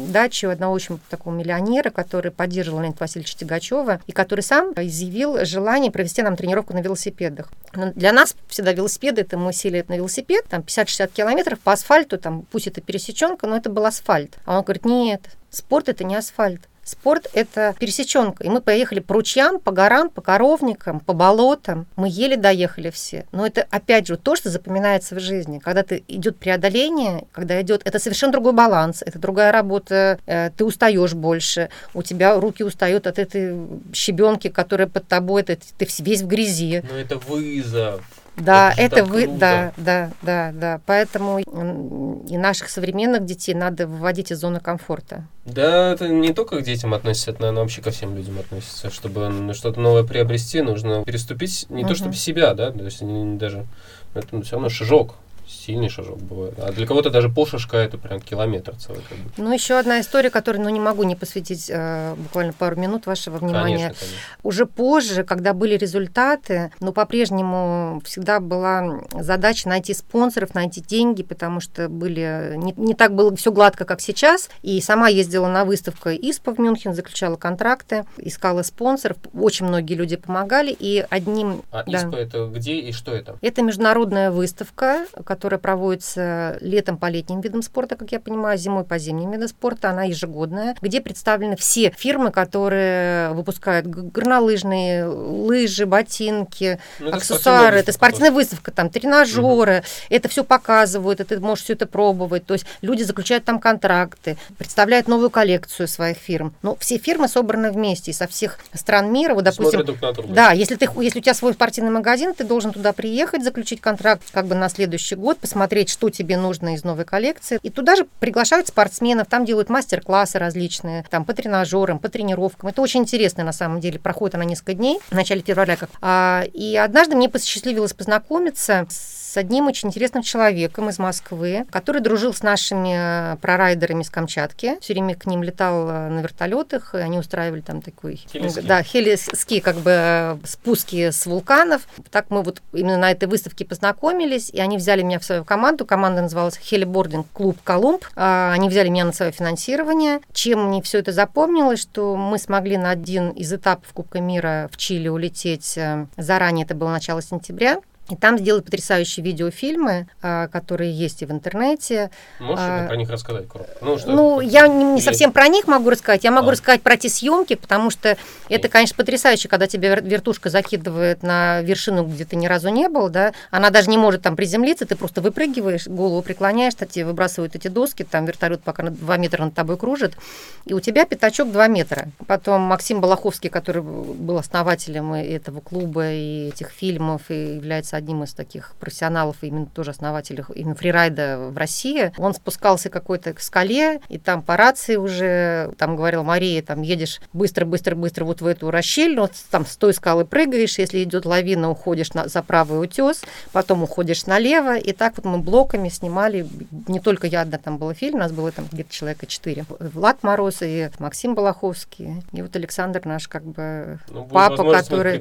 A: даче у одного очень такого миллионера, который поддерживал Леонида Васильевича Тягачева, и который сам изъявил желание провести нам тренировку на велосипедах. Но для нас всегда велосипеды, это мы сели на велосипед, там 50-60 километров по асфальту, там пусть это пересеченка, но это был асфальт. А он говорит, нет, спорт это не асфальт. Спорт – это пересеченка. И мы поехали по ручьям, по горам, по коровникам, по болотам. Мы еле доехали все. Но это, опять же, то, что запоминается в жизни. Когда ты идет преодоление, когда идет... Это совершенно другой баланс, это другая работа, э, ты устаешь больше, у тебя руки устают от этой щебенки, которая под тобой, ты весь в грязи.
B: Но это вызов.
A: Да, это, это вы, да, да, да, да. Поэтому и наших современных детей надо выводить из зоны комфорта.
B: Да, это не только к детям относится, это, наверное, вообще ко всем людям относится. Чтобы что-то новое приобрести, нужно переступить не угу. то чтобы себя, да, то есть не, даже это все равно шажок сильный шажок бывает. А для кого-то даже полшажка это прям километр целый. Как бы.
A: Ну, еще одна история, которую ну, не могу не посвятить э, буквально пару минут вашего внимания. Конечно, конечно. Уже позже, когда были результаты, но по-прежнему всегда была задача найти спонсоров, найти деньги, потому что были не, не так было все гладко, как сейчас. И сама ездила на выставку ИСПА в Мюнхен, заключала контракты, искала спонсоров. Очень многие люди помогали. И одним...
B: А да, ИСПА это где и что это?
A: Это международная выставка, которая которая проводится летом по летним видам спорта, как я понимаю, зимой по зимним видам спорта. Она ежегодная, где представлены все фирмы, которые выпускают горнолыжные лыжи, ботинки, ну, аксессуары. Это спортивная выставка, там тренажеры. Угу. Это все показывают, и ты можешь все это пробовать. То есть люди заключают там контракты, представляют новую коллекцию своих фирм. Но все фирмы собраны вместе со всех стран мира. Вот, допустим. Да, если, ты, если у тебя свой спортивный магазин, ты должен туда приехать, заключить контракт как бы на следующий год, посмотреть, что тебе нужно из новой коллекции. И туда же приглашают спортсменов, там делают мастер-классы различные, там по тренажерам, по тренировкам. Это очень интересно на самом деле. Проходит она несколько дней в начале февраля. А, и однажды мне посчастливилось познакомиться с с одним очень интересным человеком из Москвы, который дружил с нашими э, прорайдерами с Камчатки. Все время к ним летал э, на вертолетах, и они устраивали там такой... Хелиски. Да, хелиски, как бы э, спуски с вулканов. Так мы вот именно на этой выставке познакомились, и они взяли меня в свою команду. Команда называлась Хелибординг Клуб Колумб. А, они взяли меня на свое финансирование. Чем мне все это запомнилось, что мы смогли на один из этапов Кубка мира в Чили улететь заранее, это было начало сентября, и там сделают потрясающие видеофильмы, а, которые есть и в интернете.
B: Можешь а, про них рассказать коротко? Ну,
A: что ну я не, не совсем про них могу рассказать. Я могу а. рассказать про те съемки, потому что это, конечно, потрясающе, когда тебя вертушка закидывает на вершину, где ты ни разу не был, да. Она даже не может там приземлиться, ты просто выпрыгиваешь, голову преклоняешь, а тебе выбрасывают эти доски, там вертолет пока на 2 метра над тобой кружит, и у тебя пятачок 2 метра. Потом Максим Балаховский, который был основателем этого клуба и этих фильмов, и является одним из таких профессионалов, именно тоже основателей именно фрирайда в России. Он спускался к какой-то скале, и там по рации уже, там говорил, Мария, там едешь быстро-быстро-быстро вот в эту расщелину, вот там с той скалы прыгаешь, если идет лавина, уходишь на, за правый утес, потом уходишь налево, и так вот мы блоками снимали, не только я одна, там был фильм, у нас было там где-то человека четыре. Влад Мороз и Максим Балаховский, и вот Александр наш как бы ну, папа, который...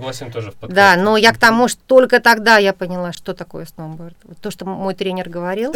A: Да, но я к тому, что только тогда я я поняла, что такое сноуборд. То, что мой тренер говорил,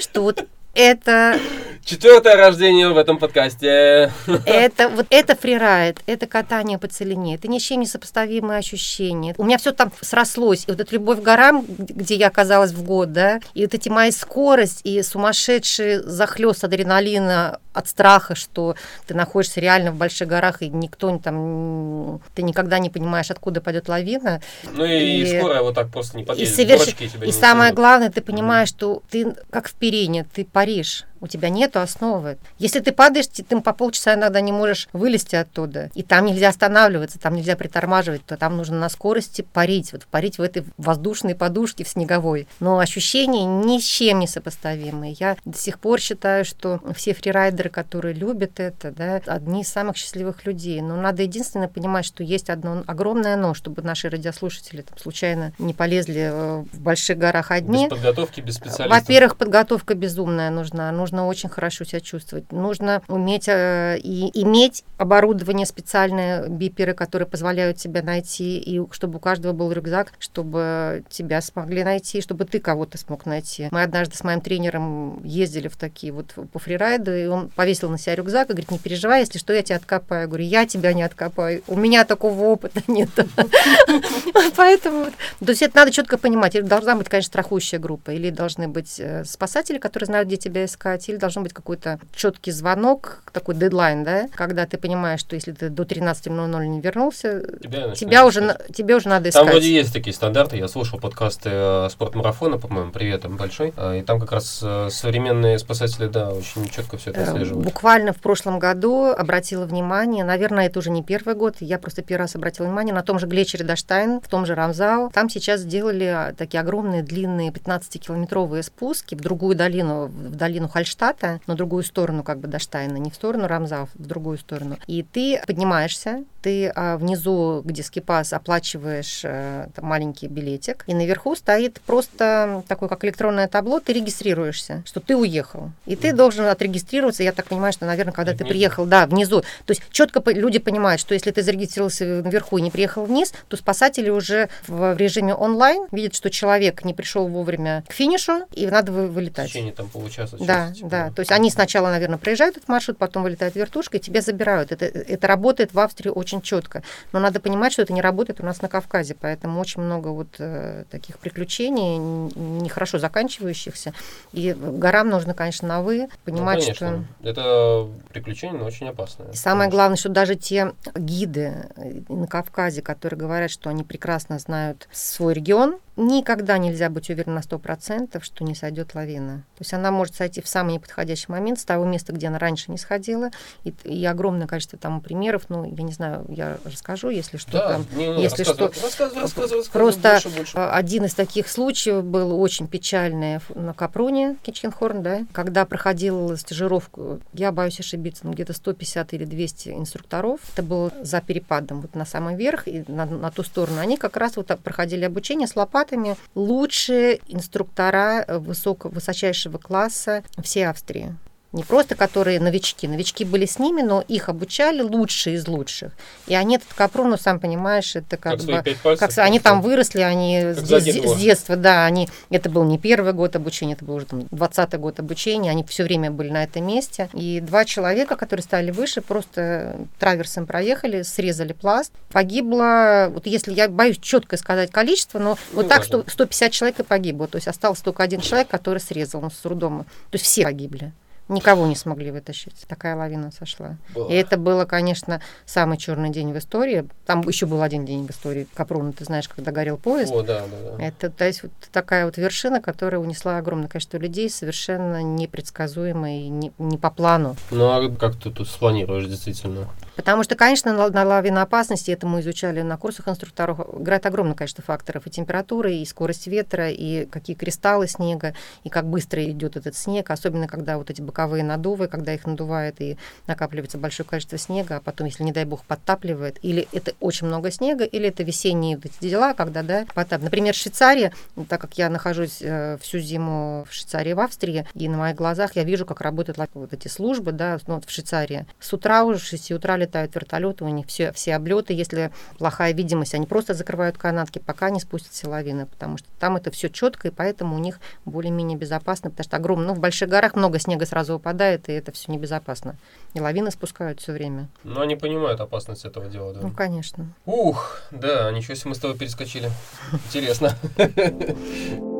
A: что вот это...
B: Четвертое рождение в этом подкасте.
A: Это вот это фрирайд, это катание по целине, это ни с чем не сопоставимые ощущения. У меня все там срослось. И вот эта любовь к горам, где я оказалась в год, да, и вот эти мои скорость и сумасшедший захлест адреналина от страха, что ты находишься реально в больших горах, и никто там, ты никогда не понимаешь, откуда пойдет лавина.
B: Ну и, и скоро вот так просто не подъедет.
A: И, соверш... и самое главное, ты понимаешь, mm что ты как в перине, ты по Париж у тебя нет основы. Если ты падаешь, ты, ты по полчаса иногда не можешь вылезти оттуда. И там нельзя останавливаться, там нельзя притормаживать, то там нужно на скорости парить, вот парить в этой воздушной подушке в снеговой. Но ощущения ни с чем не сопоставимые. Я до сих пор считаю, что все фрирайдеры, которые любят это, да, одни из самых счастливых людей. Но надо единственное понимать, что есть одно огромное но, чтобы наши радиослушатели там, случайно не полезли э, в больших горах одни.
B: Без подготовки, без специалистов.
A: Во-первых, подготовка безумная нужна. Нужно нужно очень хорошо себя чувствовать. Нужно уметь э, и иметь оборудование специальное, биперы, которые позволяют тебя найти, и чтобы у каждого был рюкзак, чтобы тебя смогли найти, чтобы ты кого-то смог найти. Мы однажды с моим тренером ездили в такие вот по фрирайду, и он повесил на себя рюкзак и говорит, не переживай, если что, я тебя откопаю. Я говорю, я тебя не откопаю. У меня такого опыта нет. Поэтому, то есть это надо четко понимать. Должна быть, конечно, страхующая группа, или должны быть э, спасатели, которые знают, где тебя искать, или должен быть какой-то четкий звонок, такой дедлайн, да, когда ты понимаешь, что если ты до 13.00 не вернулся, тебя, тебя уже, тебе уже надо искать.
B: Там вроде есть такие стандарты. Я слушал подкасты э, спортмарафона, по-моему, привет там большой. А, и там как раз э, современные спасатели, да, очень четко все это отслеживают.
A: Буквально в прошлом году обратила внимание, наверное, это уже не первый год, я просто первый раз обратила внимание на том же Глечере Даштайн, в том же Рамзау. Там сейчас сделали а, такие огромные, длинные 15-километровые спуски в другую долину, в долину Хальштата, на другую сторону как бы Даштайна, не в сторону Рамзау, в другую сторону. И ты поднимаешься, ты а, внизу, где скипас, оплачиваешь а, там, маленький билетик, и наверху стоит просто такое, как электронное табло, ты регистрируешься, что ты уехал. И ты должен отрегистрироваться, я так понимаю, что, наверное, когда ты приехал, да, внизу. То есть четко люди понимают, что если ты зарегистрировался наверху и не приехал вниз, то спасатели уже в режиме онлайн видят, что человек не пришел вовремя к финишу, и надо вылетать. В
B: течение там получаса.
A: Да, части, да. То есть они сначала, наверное, проезжают этот маршрут, потом вылетают вертушкой, тебя забирают. Это, это работает в Австрии очень четко. Но надо понимать, что это не работает у нас на Кавказе, поэтому очень много вот э, таких приключений, нехорошо заканчивающихся. И горам нужно, конечно, на вы, понимать, ну,
B: конечно. что... Это приключение, но очень опасное. И
A: самое главное, что даже те гиды э, на Кавказе, которые говорят, что они прекрасно знают свой регион, никогда нельзя быть уверен на 100%, что не сойдет лавина. То есть она может сойти в самый неподходящий момент с того места, где она раньше не сходила. И, и огромное количество там примеров. Ну, я не знаю, я расскажу, если что. Да, там,
B: не, не,
A: если
B: что рассказывай, рассказывай, рассказывай,
A: Просто
B: больше, больше.
A: один из таких случаев был очень печальный на Капроне, Кичкенхорн, да, когда проходила стажировку, я боюсь ошибиться, ну, где-то 150 или 200 инструкторов. Это было за перепадом вот на самый верх и на, на ту сторону. Они как раз вот проходили обучение с лопатой лопатами лучшие инструктора высоко, высочайшего класса всей Австрии не просто которые новички, новички были с ними, но их обучали лучшие из лучших. И они этот капрон, ну, сам понимаешь, это как, как бы... Пальцев, как, они там выросли, они с, с детства, да, они... Это был не первый год обучения, это был уже там 20-й год обучения, они все время были на этом месте. И два человека, которые стали выше, просто траверсом проехали, срезали пласт. Погибло, вот если я боюсь четко сказать количество, но ну, вот так 100, 150 человек и погибло. То есть остался только один человек, который срезал, он с трудом. То есть все погибли. Никого не смогли вытащить. Такая лавина сошла. Было. И это было, конечно, самый черный день в истории. Там еще был один день в истории Капруна, ты знаешь, когда горел поезд.
B: О, да, да, да.
A: Это то есть, вот такая вот вершина, которая унесла огромное количество людей, совершенно непредсказуемо и не, не по плану.
B: Ну а как ты тут спланируешь действительно?
A: Потому что, конечно, на, на лавиноопасности, это мы изучали на курсах инструкторов, играет огромное количество факторов. И температура, и скорость ветра, и какие кристаллы снега, и как быстро идет этот снег, особенно когда вот эти боковые надувы, когда их надувает и накапливается большое количество снега, а потом, если, не дай бог, подтапливает, или это очень много снега, или это весенние вот эти дела, когда, да, потап. Например, Швейцария, так как я нахожусь э, всю зиму в Швейцарии, в Австрии, и на моих глазах я вижу, как работают вот эти службы, да, ну, вот в Швейцарии. С утра уже, с 6 утра летают вертолеты, у них все, все облеты, если плохая видимость, они просто закрывают канатки, пока не спустятся лавины, потому что там это все четко, и поэтому у них более-менее безопасно, потому что огромно, ну, в больших горах много снега сразу выпадает, и это все небезопасно. И лавины спускают все время.
B: Но они понимают опасность этого дела, да?
A: Ну, конечно.
B: Ух, да, ничего себе мы с тобой перескочили. Интересно.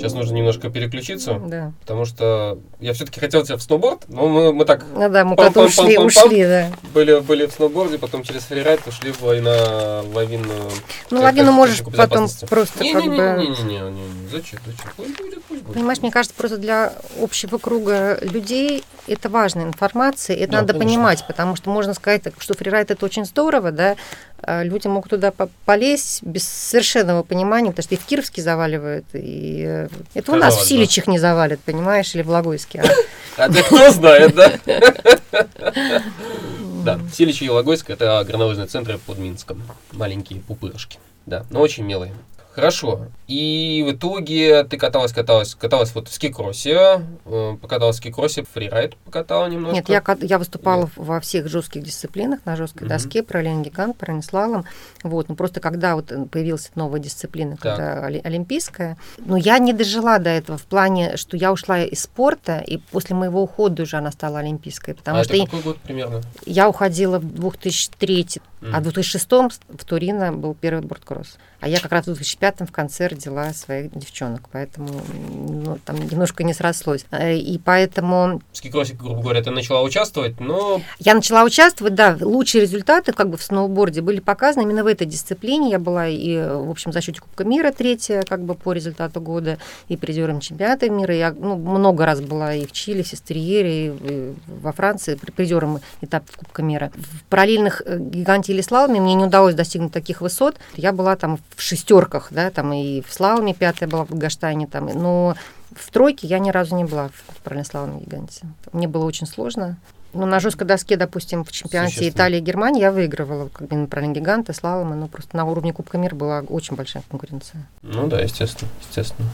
B: Сейчас нужно немножко переключиться,
A: да.
B: потому что я все-таки хотел тебя в сноуборд, но мы, мы так...
A: Ну да, мы потом ушли, ушли, да.
B: Были, были в сноуборде, потом через фрирайд ушли в, на лавинную...
A: Ну, лавину можешь потом просто
B: не,
A: как
B: не,
A: бы...
B: Не-не-не, зачем, зачем?
A: Пусть будет, пусть будет. Понимаешь, мне кажется, просто для общего круга людей это важная информация, это да, надо конечно. понимать, потому что можно сказать, что фрирайд это очень здорово, да, а люди могут туда полезть без совершенного понимания, потому что и в Кировске заваливают, и э, это у нас в Силичах не завалят, понимаешь, или в Логойске.
B: А, а кто знает, да? Да, Силичи и Логойск – это горнолыжные центры под Минском. Маленькие пупырышки, да, но очень милые. Хорошо. И в итоге ты каталась, каталась, каталась вот в скикроссе, э, покаталась в скикроссе, фрирайд покатала немножко.
A: Нет, я, я выступала Нет. во всех жестких дисциплинах, на жесткой угу. доске, параллельный гигант, параллельный Вот, ну просто когда вот появилась новая дисциплина, так. когда олимпийская, но я не дожила до этого в плане, что я ушла из спорта, и после моего ухода уже она стала олимпийской. Потому
B: а
A: что
B: это какой год примерно?
A: Я уходила в 2003 Mm. А в 2006 в Турино был первый борткросс. А я как раз в 2005 в конце родила своих девчонок, поэтому ну, там немножко не срослось. Э, и поэтому...
B: В скикроссе, грубо говоря, ты начала участвовать, но...
A: Я начала участвовать, да. Лучшие результаты как бы в сноуборде были показаны именно в этой дисциплине. Я была и, в общем, за счете Кубка мира третья, как бы по результату года, и призером чемпионата мира. Я ну, много раз была и в Чили, в Сестерьере, и во Франции, призером этапа Кубка мира. В параллельных э, гиганте или слаломе мне не удалось достигнуть таких высот. Я была там в шестерках, да, там и в слаломе пятая была в Гаштайне, там, но в тройке я ни разу не была в параллельном гиганте. Мне было очень сложно. Ну, на жесткой доске, допустим, в чемпионате Италии и Германии я выигрывала, как бы направление гиганты, слаломы, но просто на уровне Кубка мира была очень большая конкуренция.
B: Ну да, естественно, естественно.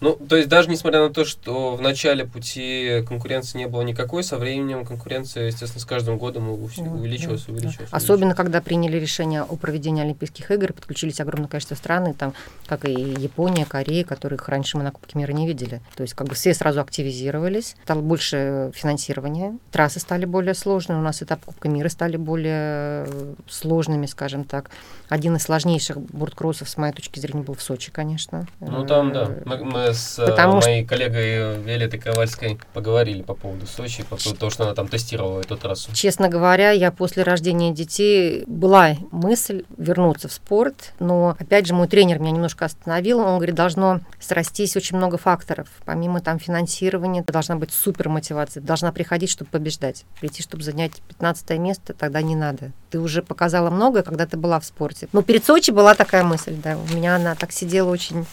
B: Ну, то есть даже несмотря на то, что в начале пути конкуренции не было никакой, со временем конкуренция, естественно, с каждым годом увеличилась, да, увеличилась.
A: Да. Особенно, когда приняли решение о проведении Олимпийских игр, подключились огромное количество стран, и там, как и Япония, Корея, которых раньше мы на Кубке мира не видели. То есть как бы все сразу активизировались, стало больше финансирования, трассы стали более сложными, у нас этап Кубка мира стали более э, сложными, скажем так. Один из сложнейших борткроссов, с моей точки зрения, был в Сочи, конечно.
B: Ну там, да. Э, мы, мы с э, Потому моей что... коллегой Виолеттой Ковальской поговорили по поводу Сочи, по поводу того, что она там тестировала эту трассу.
A: Честно говоря, я после рождения детей была мысль вернуться в спорт, но, опять же, мой тренер меня немножко остановил. Он говорит, должно срастись очень много факторов. Помимо там финансирования, должна быть супер мотивация, должна приходить, чтобы побеждать побеждать. Прийти, чтобы занять 15 место, тогда не надо. Ты уже показала многое, когда ты была в спорте. Но перед Сочи была такая мысль, да. У меня она так сидела очень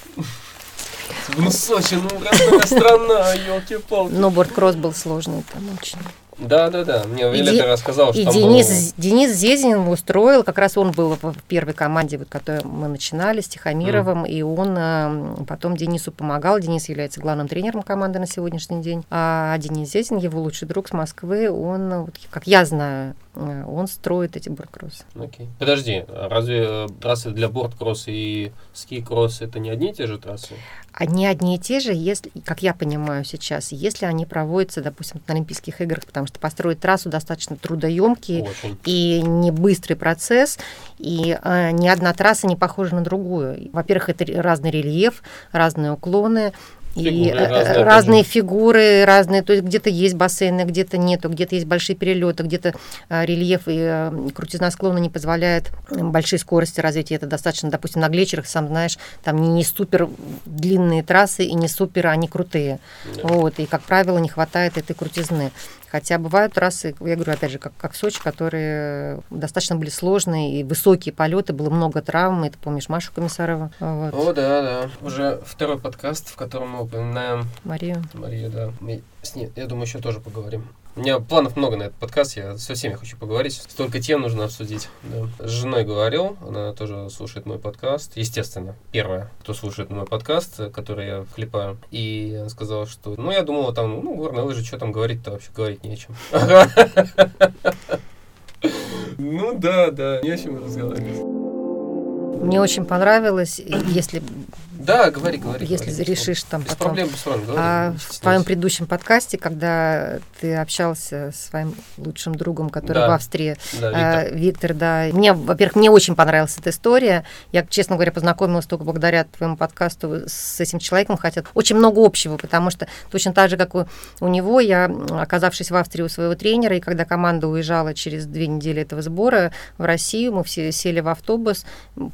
B: ну, Сочи, ну, родная страна, елки-палки.
A: Но борткросс был сложный там очень.
B: Да, да, да. Мне Виолетта рассказал, что
A: и там Денис, был... Денис Зезин устроил, как раз он был в первой команде, вот, которой мы начинали, с Тихомировым, mm. и он э, потом Денису помогал. Денис является главным тренером команды на сегодняшний день. А Денис Зезин, его лучший друг с Москвы, он, вот, как я знаю, он строит эти борткроссы.
B: Окей. Подожди, разве э, трассы для борткросса и ски-кросс это не одни и те же трассы?
A: Они одни и те же, если, как я понимаю сейчас, если они проводятся, допустим, на Олимпийских играх, потому что построить трассу достаточно трудоемкий Очень. и не быстрый процесс, и э, ни одна трасса не похожа на другую. Во-первых, это разный рельеф, разные уклоны, и э, разные, разные фигуры, разные, то есть где-то есть бассейны, где-то нету, где-то есть большие перелеты, где-то а, рельеф и крутизна склона не позволяет большой скорости развития. Это достаточно, допустим, на глечерах, сам знаешь, там не, не супер длинные трассы и не супер они крутые. Да. Вот, и, как правило, не хватает этой крутизны. Хотя бывают трассы, я говорю, опять же, как, как в Сочи, которые достаточно были сложные и высокие полеты, было много травм. И ты помнишь Машу Комиссарова?
B: Вот. О, да, да. Уже второй подкаст, в котором мы упоминаем
A: Марию.
B: Марию, да. Мы с ней, я думаю, еще тоже поговорим. У меня планов много на этот подкаст, я со всеми хочу поговорить. Столько тем нужно обсудить. Да. С женой говорил, она тоже слушает мой подкаст. Естественно, первая, кто слушает мой подкаст, который я клепаю. И она сказала, что, ну, я думала, там, ну, горные лыжи, что там говорить-то вообще, говорить не о чем. Ну да, да, не о чем разговаривать.
A: Мне очень понравилось, если
B: да, говори, говори.
A: Если
B: говори,
A: решишь там
B: Без потом. проблем, без проблем. Говори,
A: а в твоем предыдущем подкасте, когда ты общался с своим лучшим другом, который да. в Австрии, да, а, Виктор. Виктор, да. Мне, во-первых, мне очень понравилась эта история. Я, честно говоря, познакомилась только благодаря твоему подкасту с этим человеком, хотя очень много общего, потому что точно так же, как у, у него, я, оказавшись в Австрии у своего тренера, и когда команда уезжала через две недели этого сбора в Россию, мы все сели в автобус,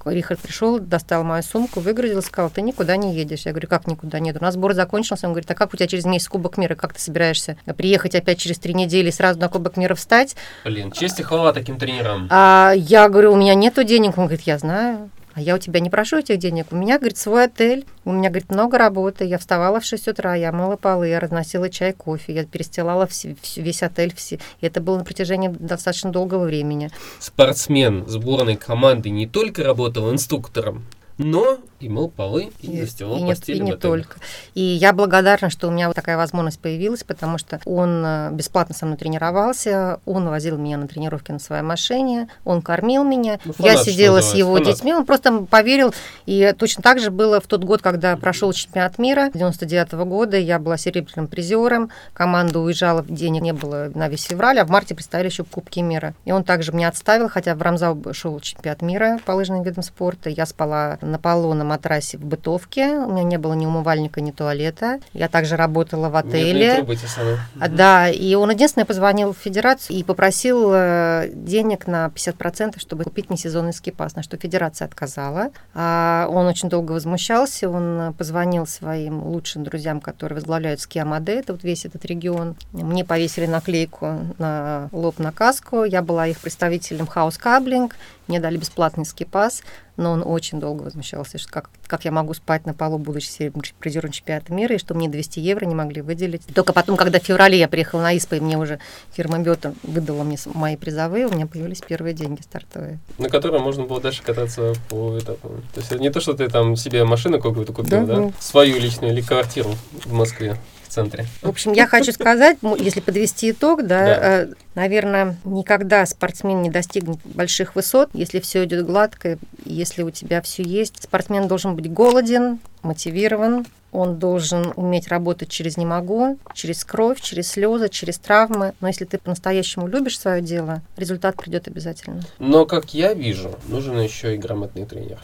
A: Рихард пришел, достал мою сумку, выгрузил, сказал, ты никуда не едешь. Я говорю, как никуда нет? У нас сбор закончился. Он говорит, а как у тебя через месяц Кубок мира? Как ты собираешься приехать опять через три недели и сразу на Кубок мира встать?
B: Блин, честь и хвала таким тренерам.
A: А, я говорю, у меня нету денег. Он говорит, я знаю. А я у тебя не прошу этих денег. У меня, говорит, свой отель. У меня, говорит, много работы. Я вставала в 6 утра, я мыла полы, я разносила чай, кофе, я перестилала все, весь отель. Все. И это было на протяжении достаточно долгого времени.
B: Спортсмен сборной команды не только работал инструктором, но И мыл полы, и, и застилал
A: и
B: постель
A: И не только. И я благодарна, что у меня вот такая возможность появилась, потому что он э, бесплатно со мной тренировался, он возил меня на тренировки на своей машине, он кормил меня. Ну, фанат, я сидела с его фанат. детьми, он просто поверил. И точно так же было в тот год, когда прошел чемпионат мира 99 -го года. Я была серебряным призером, команда уезжала, денег не было на весь февраль, а в марте представили еще Кубки мира. И он также меня отставил, хотя в Рамзау шел чемпионат мира по лыжным видам спорта. Я спала на полу на матрасе в бытовке. У меня не было ни умывальника, ни туалета. Я также работала в отеле. Нет, а, да, и он единственное позвонил в федерацию и попросил э, денег на 50%, чтобы купить мне сезонный скипас, на что федерация отказала. А он очень долго возмущался, он позвонил своим лучшим друзьям, которые возглавляют Скиамаде, это вот весь этот регион. Мне повесили наклейку на лоб на каску, я была их представителем House Cabling, мне дали бесплатный скипас, но он очень долго возмущался, что как, как я могу спать на полу, будучи призером чемпионата мира, и что мне 200 евро не могли выделить. Только потом, когда в феврале я приехала на ИСПА, и мне уже фирма Бёта выдала мне мои призовые, у меня появились первые деньги стартовые.
B: На которые можно было дальше кататься по этапу. То есть не то, что ты там себе машину какую-то купил, да? да? Свою личную или квартиру в Москве центре.
A: В общем, я хочу сказать, если подвести итог, да, да. Э, наверное, никогда спортсмен не достигнет больших высот, если все идет гладко, если у тебя все есть. Спортсмен должен быть голоден, мотивирован, он должен уметь работать через «не могу», через кровь, через слезы, через травмы. Но если ты по-настоящему любишь свое дело, результат придет обязательно.
B: Но, как я вижу, нужен еще и грамотный тренер.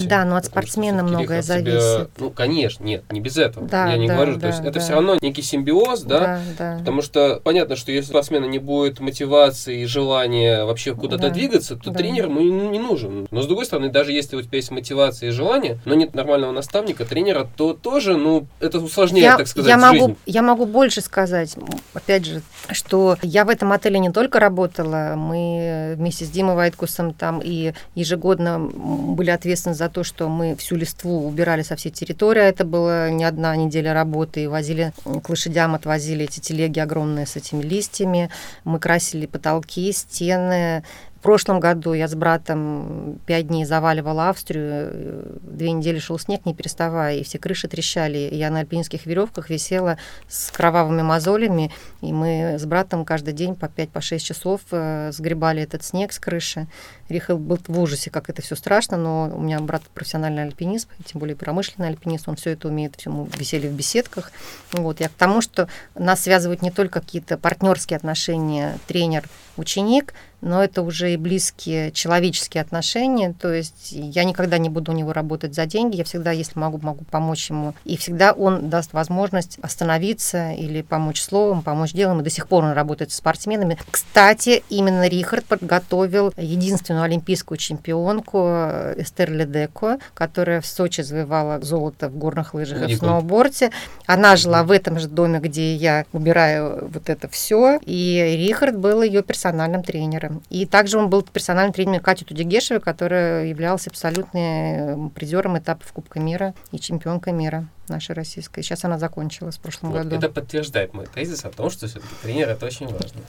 A: Да, но от спортсмена многое зависит.
B: Тебя, ну, конечно, нет, не без этого. Да, Я не да, говорю, да, то есть да. это все равно некий симбиоз, да? Да, да. Потому что понятно, что если у спортсмена не будет мотивации и желания вообще куда-то да, двигаться, то да. тренер ему не, не нужен. Но с другой стороны, даже если у тебя есть мотивация и желание, но нет нормального наставника, тренера, то тоже, ну, это усложняет, я, так сказать,
A: я
B: могу,
A: жизнь. Я могу больше сказать, опять же, что я в этом отеле не только работала, мы вместе с Димой Вайткусом там и ежегодно были ответственны за то, что мы всю листву убирали со всей территории. Это была не одна неделя работы. И возили к лошадям, отвозили эти телеги огромные с этими листьями. Мы красили потолки, стены, в прошлом году я с братом пять дней заваливала Австрию, две недели шел снег, не переставая, и все крыши трещали. Я на альпинских веревках висела с кровавыми мозолями, и мы с братом каждый день по 5-6 по часов э, сгребали этот снег с крыши. Рихел был в ужасе, как это все страшно, но у меня брат профессиональный альпинист, тем более промышленный альпинист, он все это умеет, все мы висели в беседках. Вот. Я к тому, что нас связывают не только какие-то партнерские отношения тренер-ученик, но это уже и близкие человеческие отношения, то есть я никогда не буду у него работать за деньги, я всегда, если могу, могу помочь ему, и всегда он даст возможность остановиться или помочь словом, помочь делом, и до сих пор он работает с спортсменами. Кстати, именно Рихард подготовил единственную олимпийскую чемпионку э, Эстер Ледеко, которая в Сочи завоевала золото в горных лыжах и в сноуборде. Она жила в этом же доме, где я убираю вот это все, и Рихард был ее персональным тренером. И также он был персональным тренером Кати Тудигешевой, которая являлась абсолютным призером этапов Кубка мира и чемпионкой мира нашей российской. Сейчас она закончилась в прошлом вот, году.
B: Это подтверждает мой тезис о том, что все-таки тренер это очень важно.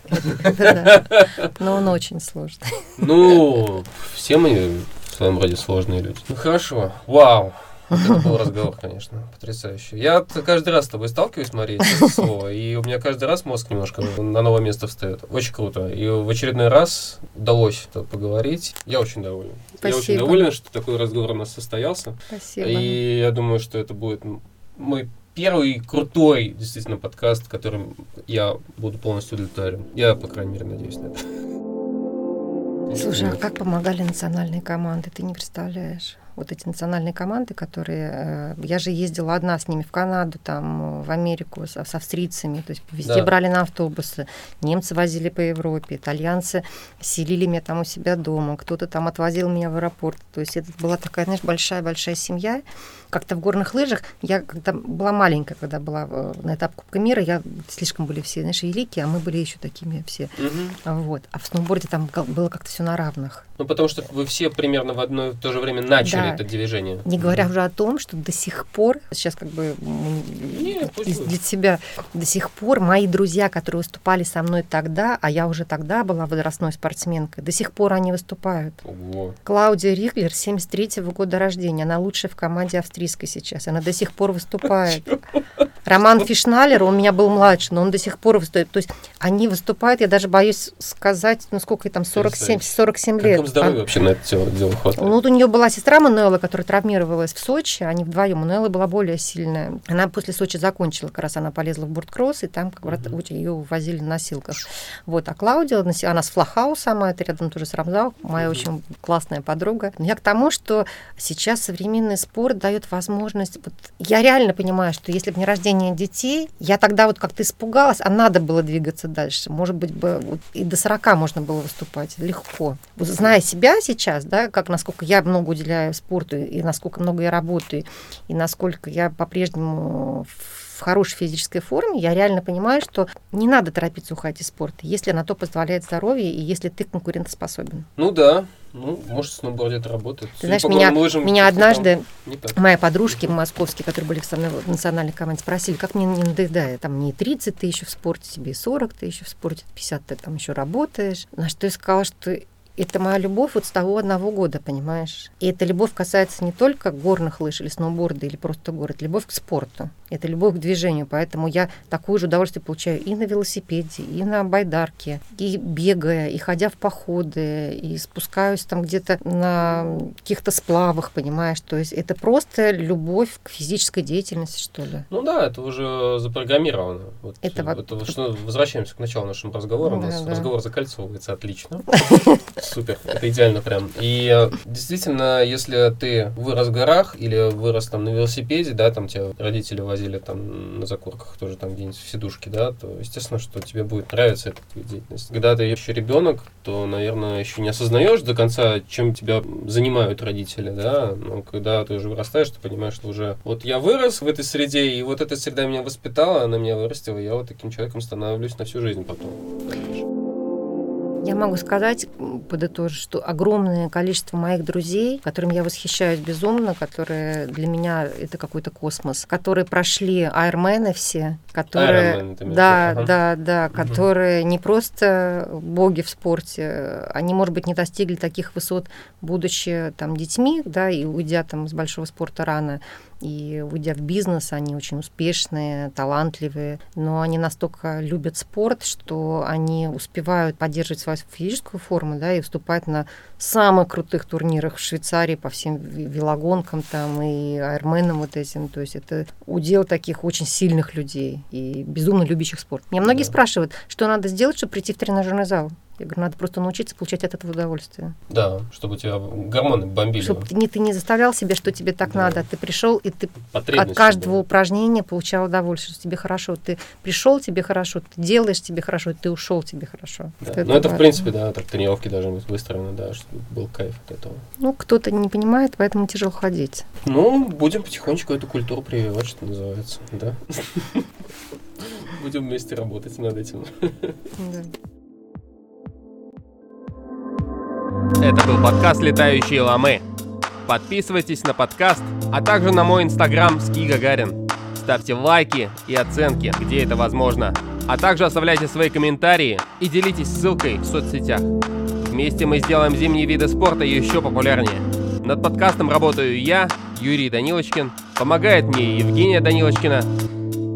A: Но он очень сложный.
B: Ну, все мы в своем роде сложные люди. Ну хорошо. Вау. Это был разговор, конечно, потрясающий. Я каждый раз с тобой сталкиваюсь, Мария, слово, и у меня каждый раз мозг немножко на новое место встает. Очень круто. И в очередной раз удалось поговорить. Я очень доволен. Спасибо. Я очень доволен, что такой разговор у нас состоялся.
A: Спасибо.
B: И я думаю, что это будет мой первый крутой, действительно, подкаст, которым я буду полностью удовлетворен. Я, по крайней мере, надеюсь на это.
A: Слушай, а как помогали национальные команды, ты не представляешь? Вот эти национальные команды, которые... Э, я же ездила одна с ними в Канаду, там, в Америку с, с австрийцами, то есть везде да. брали на автобусы, немцы возили по Европе, итальянцы селили меня там у себя дома, кто-то там отвозил меня в аэропорт. То есть это была такая, знаешь, большая-большая семья. Как-то в горных лыжах, я когда была маленькая, когда была э, на этап Кубка мира, я слишком были все, знаешь, великие, а мы были еще такими все. Угу. Вот. А в сноуборде там было как-то все на равных.
B: Ну, потому что вы все примерно в одно и то же время начали да. это движение.
A: Не говоря уже о том, что до сих пор, сейчас как бы...
B: Не,
A: для тебя до сих пор мои друзья, которые выступали со мной тогда, а я уже тогда была возрастной спортсменкой, до сих пор они выступают.
B: Ого.
A: Клаудия Риглер, 73-го года рождения. Она лучшая в команде австрийской сейчас. Она до сих пор выступает. Роман Фишналер, он у меня был младше, но он до сих пор выступает. То есть они выступают, я даже боюсь сказать, ну сколько там, 47, 47
B: Как
A: лет.
B: Им здоровье вообще на это дело, дело хватает?
A: Ну, вот у нее была сестра Мануэла, которая травмировалась в Сочи, они вдвоем. Мануэла была более сильная. Она после Сочи закончила, как раз она полезла в борткросс, и там как раз ее увозили на носилках. Вот, а Клаудия, се- она с Флахау сама, это рядом тоже с Рамзау, моя очень классная подруга. Но Я к тому, что сейчас современный спорт дает возможность... Вот, я реально понимаю, что если бы не рождение детей, я тогда вот как-то испугалась, а надо было двигаться дальше. Может быть, бы вот и до 40 можно было выступать легко. Вот Зная себя сейчас, да, как насколько я много уделяю спорту, и насколько много я работаю, и насколько я по-прежнему в хорошей физической форме, я реально понимаю, что не надо торопиться уходить из спорта, если на то позволяет здоровье и если ты конкурентоспособен.
B: Ну да, ну, может, это работает.
A: Ты знаешь, меня,
B: лыжам,
A: меня однажды мои подружки московские, которые были в самой- в национальной команде, спросили, как мне не надоедает. Там не 30 ты еще в спорте, тебе и 40 ты еще в спорте, 50 ты там еще работаешь. На что я сказала, что это моя любовь вот с того одного года, понимаешь? И эта любовь касается не только горных лыж или сноуборда, или просто гор, это любовь к спорту, это любовь к движению, поэтому я такое же удовольствие получаю и на велосипеде, и на байдарке, и бегая, и ходя в походы, и спускаюсь там где-то на каких-то сплавах, понимаешь? То есть это просто любовь к физической деятельности, что ли.
B: Ну да, это уже запрограммировано. Вот,
A: Это во-
B: вот что, возвращаемся к началу нашего разговора. У
A: Да,
B: нас
A: да.
B: разговор закольцовывается отлично. Супер, это идеально прям. И э, действительно, если ты вырос в горах или вырос там на велосипеде, да, там тебя родители возили там на закорках тоже там где-нибудь в сидушке, да, то естественно, что тебе будет нравиться эта вид деятельности. Когда ты еще ребенок, то, наверное, еще не осознаешь до конца, чем тебя занимают родители, да, но когда ты уже вырастаешь, ты понимаешь, что уже вот я вырос в этой среде, и вот эта среда меня воспитала, она меня вырастила, я вот таким человеком становлюсь на всю жизнь потом.
A: Я могу сказать, подытожить, что огромное количество моих друзей, которым я восхищаюсь безумно, которые для меня это какой-то космос, которые прошли айрмены все, которые...
B: Ironman ты
A: да,
B: ага.
A: да, да,
B: Мгм.
A: которые не просто боги в спорте, они, может быть, не достигли таких высот, будучи там детьми, да, и уйдя там с большого спорта рано, и уйдя в бизнес, они очень успешные, талантливые, но они настолько любят спорт, что они успевают поддерживать свою физическую форму, да, и выступать на самых крутых турнирах в Швейцарии по всем велогонкам там и айрменам вот этим. То есть это удел таких очень сильных людей и безумно любящих спорт. Меня многие
B: Да.
A: спрашивают, что надо сделать, чтобы прийти в тренажерный зал. Я говорю, надо просто научиться получать от этого удовольствие.
B: Да, чтобы у тебя гормоны бомбили.
A: Чтобы ты не, ты не заставлял себе, что тебе так
B: Да.
A: надо. Ты пришел, и ты от каждого
B: была.
A: упражнения получал удовольствие, что тебе хорошо. Ты пришел, тебе хорошо, ты делаешь, тебе хорошо, ты ушел, тебе хорошо.
B: Да.
A: Вот
B: Ну, это, в принципе, да, так тренировки должны быть выстроены, да, чтобы был кайф от этого.
A: Ну, кто-то не понимает, поэтому тяжело ходить.
B: Ну, будем потихонечку эту культуру прививать, что называется, да? Будем вместе работать над этим.
A: Да.
B: Это был подкаст «Летающие ламы». Подписывайтесь на подкаст, а также на мой инстаграм Ски Гагарин. Ставьте лайки и оценки, где это возможно. А также оставляйте свои комментарии и делитесь ссылкой в соцсетях. Вместе мы сделаем зимние виды спорта еще популярнее. Над подкастом работаю я, Юрий Данилочкин. Помогает мне Евгения Данилочкина.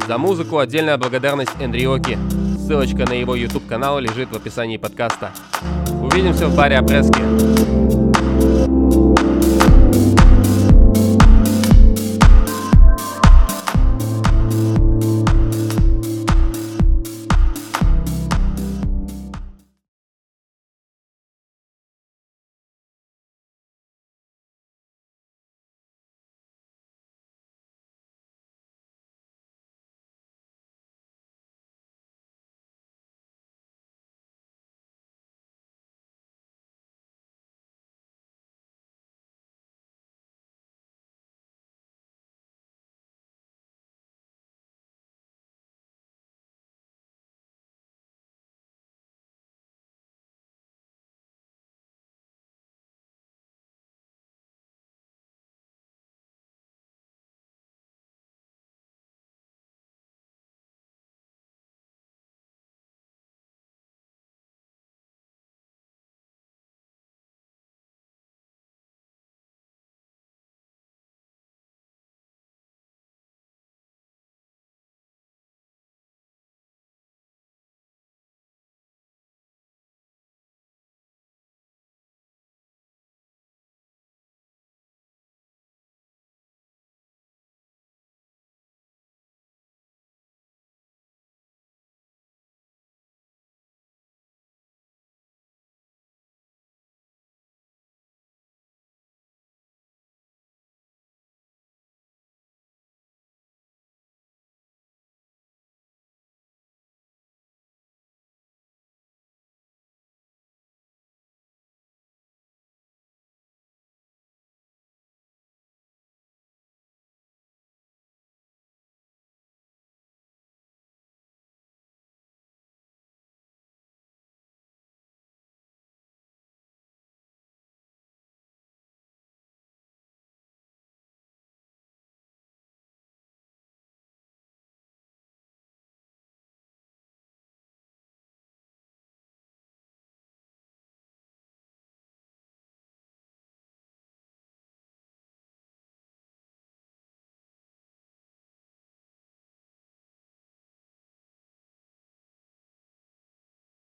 B: За музыку отдельная благодарность Эндриоки. Ссылочка на его YouTube канал лежит в описании подкаста. Увидимся в баре Апреске.